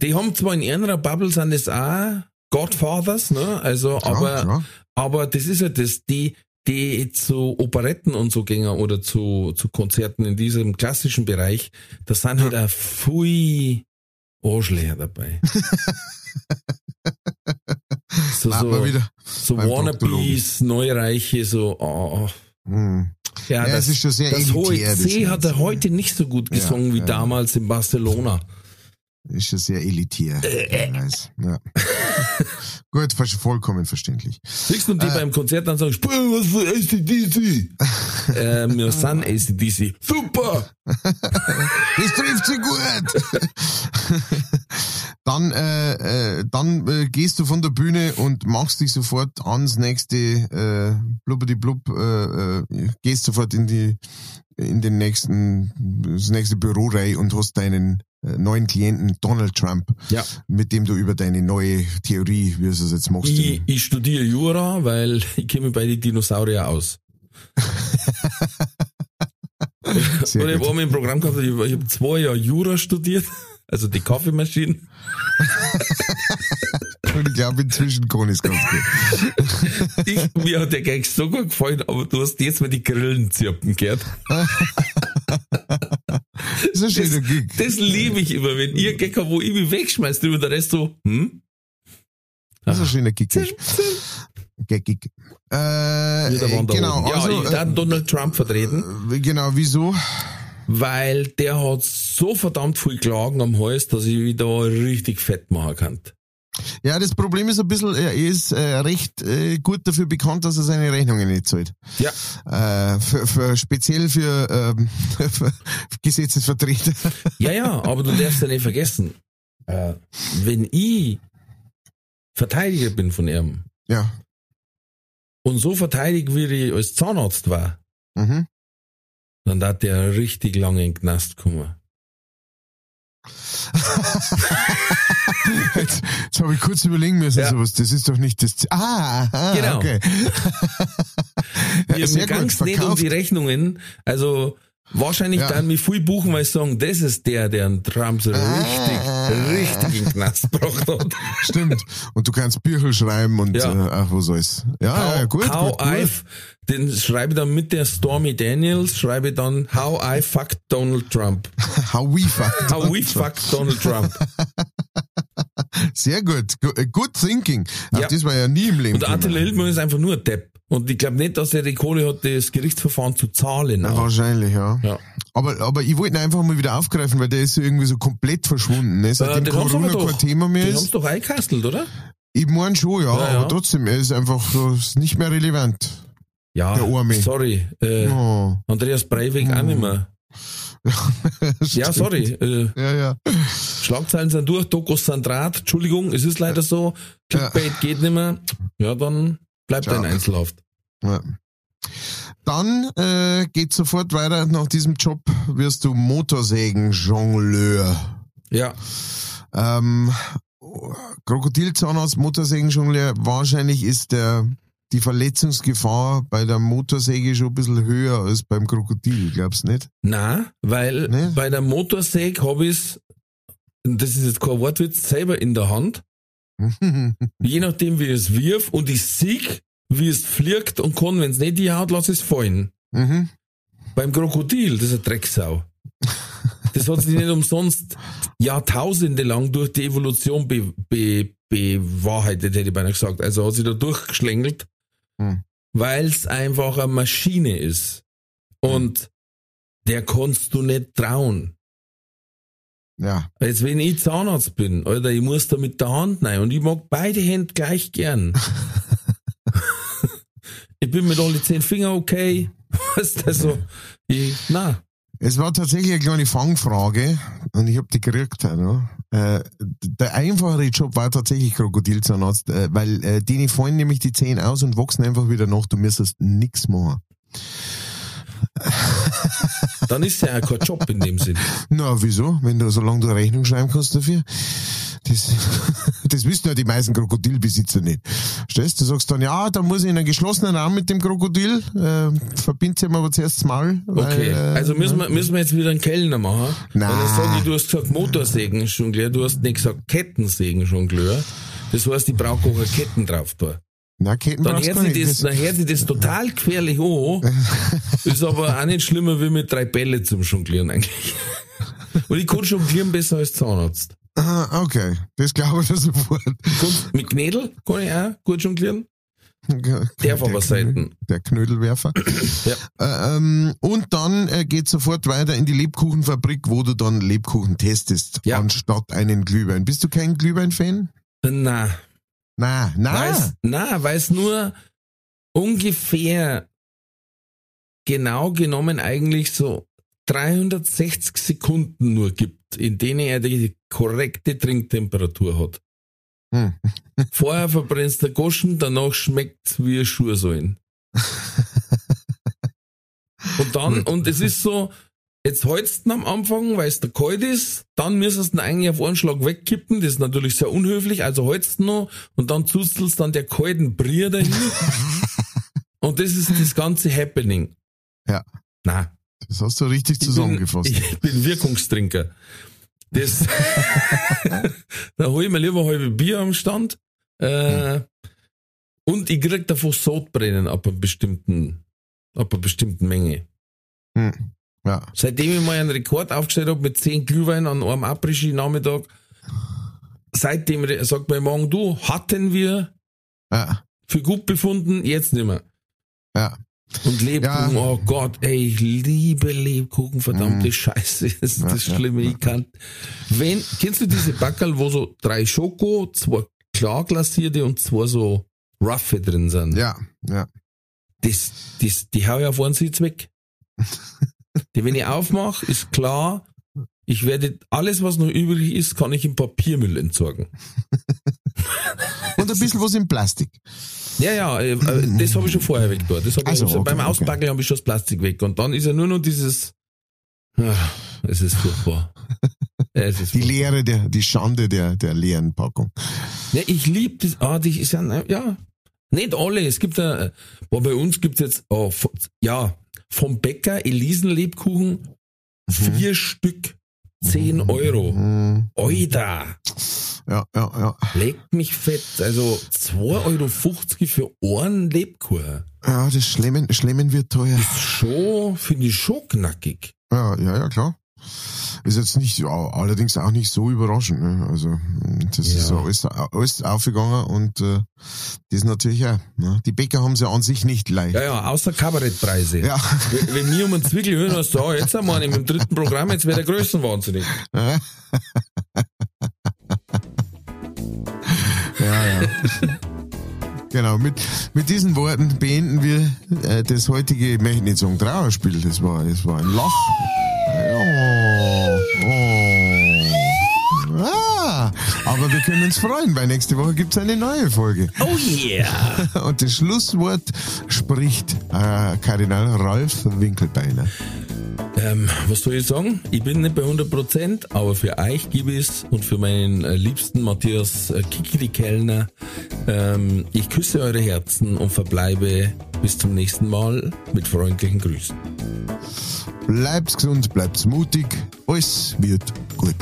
die haben zwar in ihrer Bubble sind das auch Godfathers, ne? Also, aber, klar. aber das ist ja das, die, die zu Operetten und so gehen oder zu, zu Konzerten in diesem klassischen Bereich, da sind halt auch viel Arschlöcher dabei. so, so, so Wannabes, Neureiche, so, oh, Hm. ja, Ja, das, es ist schon sehr das hohe elitär, das C hat er heute nicht so gut Ja, gesungen wie ja. damals in Barcelona. Ist ja sehr elitär. Äh, Ich. Ja. Gut, vollkommen verständlich. Siehst du, die Äh. beim Konzert dann sagen, spielen was für ACDC. ähm, wir sind ACDC. Super! Das trifft sie gut. Dann äh, äh, dann äh, gehst du von der Bühne und machst dich sofort ans nächste äh, blubbidi blub, äh, äh, gehst sofort in die in den nächsten das nächste Büroreihe und hast deinen äh, neuen Klienten Donald Trump, Ja. mit dem du über deine neue Theorie, wie du es jetzt machst, Ich, ich studiere Jura, weil ich kenne mich bei den Dinosaurier aus. sehr Und ich habe einmal im Programm gehabt, ich, ich habe zwei Jahre Jura studiert, also die Kaffeemaschinen. Und ich glaube, inzwischen kann ich es ganz gut. Ich, mir hat der Gag so gut gefallen, aber du hast jetzt mal die Grillen zirpen gehört. Das ist ein schöner Gig. Das liebe ich immer, wenn ihr Gag habt, wo ich mich wegschmeißt, drüber der Rest so, hm? Das ist ein schöner Gig. Gig. Äh, äh, genau, ja, also, ich darf Donald Trump vertreten, äh, genau, wieso? Weil der hat so verdammt viel Klagen am Hals, dass ich wieder richtig fett machen kann. Ja, das Problem ist ein bisschen, er ist äh, recht äh, gut dafür bekannt, dass er seine Rechnungen nicht zahlt. Ja. Äh, für, für, speziell für, ähm, für Gesetzesvertreter. Ja, ja, aber du darfst ja nicht vergessen, äh, wenn ich Verteidiger bin von ihm Ja. und so verteidigt, wie ich als Zahnarzt war, Mhm. Dann darf der richtig lange in den Knast kommen. Jetzt, jetzt habe ich kurz überlegen müssen, Ja. sowas. Das ist doch nicht das. Z- Ah, ah Genau. okay. Sehr mir gang's nicht um die Rechnungen, also wahrscheinlich Ja. dann mich viel buchen, weil sie sagen, das ist der, der einen Trump so Ah. richtig, richtig in den Knast gebracht hat. Stimmt. Und du kannst Bücher schreiben und Ja. äh, ach, was alles. Ja, ja, gut, how gut, gut. I've, den schreibe dann mit der Stormy Daniels, schreibe dann How I fucked Donald Trump. How we fuck. How we fucked Donald Trump. Sehr gut. Gu- äh, Good thinking. Ach, Ja. Das war ja nie im Leben. Und Attila Hildmann ist einfach nur ein Depp. Und ich glaube nicht, dass er die Kohle hat, das Gerichtsverfahren zu zahlen. Auch. wahrscheinlich, ja. Ja. Aber, aber ich wollte ihn einfach mal wieder aufgreifen, weil der ist irgendwie so komplett verschwunden. Ne? Seitdem haben's Corona aber kein doch- Thema mehr Die haben ist. doch eingekastelt, oder? Ich meine schon, ja, Ja, ja. aber trotzdem, er ist einfach so, ist nicht mehr relevant. Ja, Der Arme. sorry. Äh, Oh. Andreas Breivik auch nicht mehr. Ja, sorry. Äh, Ja, ja. Schlagzeilen sind durch, Dokus sind Draht. Entschuldigung, es ist leider so. Clickbait geht nicht mehr. Ja, dann bleibt Ciao. ein Einzelhaft. ja. Dann äh, geht sofort weiter. Nach diesem Job wirst du Motorsägen-Jongleur. Ja, Ähm, Krokodilzahnarzt, Motorsägenjongleur, wahrscheinlich ist der die Verletzungsgefahr bei der Motorsäge schon ein bisschen höher als beim Krokodil, glaubst du nicht? na, weil Nee? bei der Motorsäge habe ich das ist jetzt kein Wortwitz, selber in der Hand. Je nachdem, wie ich es wirf und ich sieg, wie es fliegt und kann, wenn es nicht die Haut, lass es fallen. mhm. Beim Krokodil, das ist eine Drecksau. Das hat sich nicht umsonst Jahrtausende lang durch die Evolution be, be, bewahrheitet, hätte ich beinahe gesagt. Also hat sich da durchgeschlängelt, Hm. weil es einfach eine Maschine ist. Und der kannst du nicht trauen. Ja. Jetzt wenn ich Zahnarzt bin, Alter, ich muss da mit der Hand rein und ich mag beide Hände gleich gern. ich bin mit alle zehn Finger okay. Weißt du, also, ich, na, Es war tatsächlich eine kleine Fangfrage und ich habe die gekriegt. Ja, äh, der einfachere Job war tatsächlich Krokodilzahnarzt, äh, weil äh, denen fallen nämlich die Zähne aus und wachsen einfach wieder nach. Du müsstest nix machen. Dann ist ja auch kein Job in dem Sinn. Na, wieso? Wenn du so lange du Rechnung schreiben kannst dafür. Das, das wissen ja die meisten Krokodilbesitzer nicht. Stellst du sagst dann, ja, da muss ich in einen geschlossenen Raum mit dem Krokodil, äh, verbindet ihm aber zuerst das Maul. Weil, Okay, äh, also müssen wir, müssen wir jetzt wieder einen Kellner machen. Nein. Weil dann ich, du hast gesagt Motorsägen-Jongleur, du hast nicht gesagt Kettensägen-Jongleur. Das heißt, ich brauche auch eine Ketten drauf da. Na, Dann hört sich das, dann hört sich das total gefährlich an. Ist aber auch nicht schlimmer wie mit drei Bälle zum Jonglieren eigentlich. Und ich kann jonglieren besser als Zahnarzt. Ah, okay, das glaube ich sofort. Kannst- Mit Knädel kann ich auch gut jonglieren. Der Darf aber selten. Der Knödelwerfer. Ja. Äh, ähm, und dann äh, geht sofort weiter in die Lebkuchenfabrik, wo du dann Lebkuchen testest, Ja. anstatt einen Glühwein. Bist du kein Glühwein-Fan? Na, Na, na. Weiß, na, weil es nur ungefähr genau genommen eigentlich so 360 Sekunden nur gibt, in denen er die korrekte Trinktemperatur hat. Hm. Vorher verbrennst du Goschen, danach schmeckt wie Schuhe sollen. Und dann, und es ist so, jetzt hältst du am Anfang, weil es da kalt ist, dann müsstest du ihn eigentlich auf einen Schlag wegkippen, das ist natürlich sehr unhöflich, also hältst du noch und dann zustelst dann der kalten Brier dahin. und das ist das ganze Happening. Ja. Na, Das hast du richtig zusammengefasst. ich bin, ich bin Wirkungstrinker. Das, da hol ich mir lieber halbe Bier am Stand. Äh, und ich krieg davon Sodbrennen ab einer bestimmten, ab einer bestimmten Menge. Hm. Ja. Seitdem ich mal einen Rekord aufgestellt habe mit 10 Glühwein an einem Après-Ski-Nachmittag, seitdem sagt mein Magen, du, hatten wir Ja. für gut befunden, jetzt nicht mehr. Ja. Und Lebkuchen, Ja. oh Gott, ey, ich liebe Lebkuchen, verdammte Mhm. Scheiße, das ist das ja, Schlimme, ich kann. Wenn, kennst du diese Backerl, wo so drei Schoko, zwei klar glasierte und zwei so roughe drin sind? Ja. Ja. Das, das, die hau ich auf einen Sitz weg. die, wenn ich aufmache, ist klar, ich werde, alles was noch übrig ist, kann ich im Papiermüll entsorgen. Und ein bisschen was in Plastik. Ja, ja, äh, äh, das habe ich schon vorher weg dort. Das hab ich Also, also, okay, beim okay. Auspacken habe ich schon das Plastik weg. Und dann ist ja nur noch dieses. Ah, es ist furchtbar. Es ist Die furchtbar. Leere, der, die Schande der, der leeren Packung. Ja, ich liebe das. Ah, die ist ja, ja. Nicht alle. Es gibt ja, boah, bei uns gibt's jetzt, oh, ja, vom Bäcker Elisenlebkuchen vier Stück, zehn Euro. Hm. Oida, Ja, ja, ja. legt mich fett. Also 2,50 Euro für einen Lebkuchen. Ja, das Schlemmen, Schlemmen wird teuer. Schon, finde ich schon knackig. Ja, ja, ja, klar. Ist jetzt nicht, ja, allerdings auch nicht so überraschend. Ne? Also das Ja. ist so alles, alles aufgegangen und äh, das natürlich auch. Ne? Die Bäcker haben es ja an sich nicht leicht. Ja, ja, außer Kabarettpreise. Ja. Wenn, wenn wir um einen Zwickel hören, hast du, oh, jetzt haben wir einen im dritten Programm, jetzt wäre der Größenwahnsinnig. Ja, ja. genau, mit, mit diesen Worten beenden wir äh, das heutige, ich möchte nicht sagen Trauerspiel, das war, das war ein Lach. Oh, oh. Ah, aber wir können uns freuen, weil nächste Woche gibt's eine neue Folge. Oh yeah! Und das Schlusswort spricht äh, Kardinal Ralf Winkelbeiner. Ähm, was soll ich sagen? Ich bin nicht bei 100%, aber für euch gebe ich es und für meinen äh, liebsten Matthias äh, Kikiri Kellner, ähm, ich küsse eure Herzen und verbleibe bis zum nächsten Mal mit freundlichen Grüßen. Bleibt's gesund, bleibt's mutig, alles wird gut.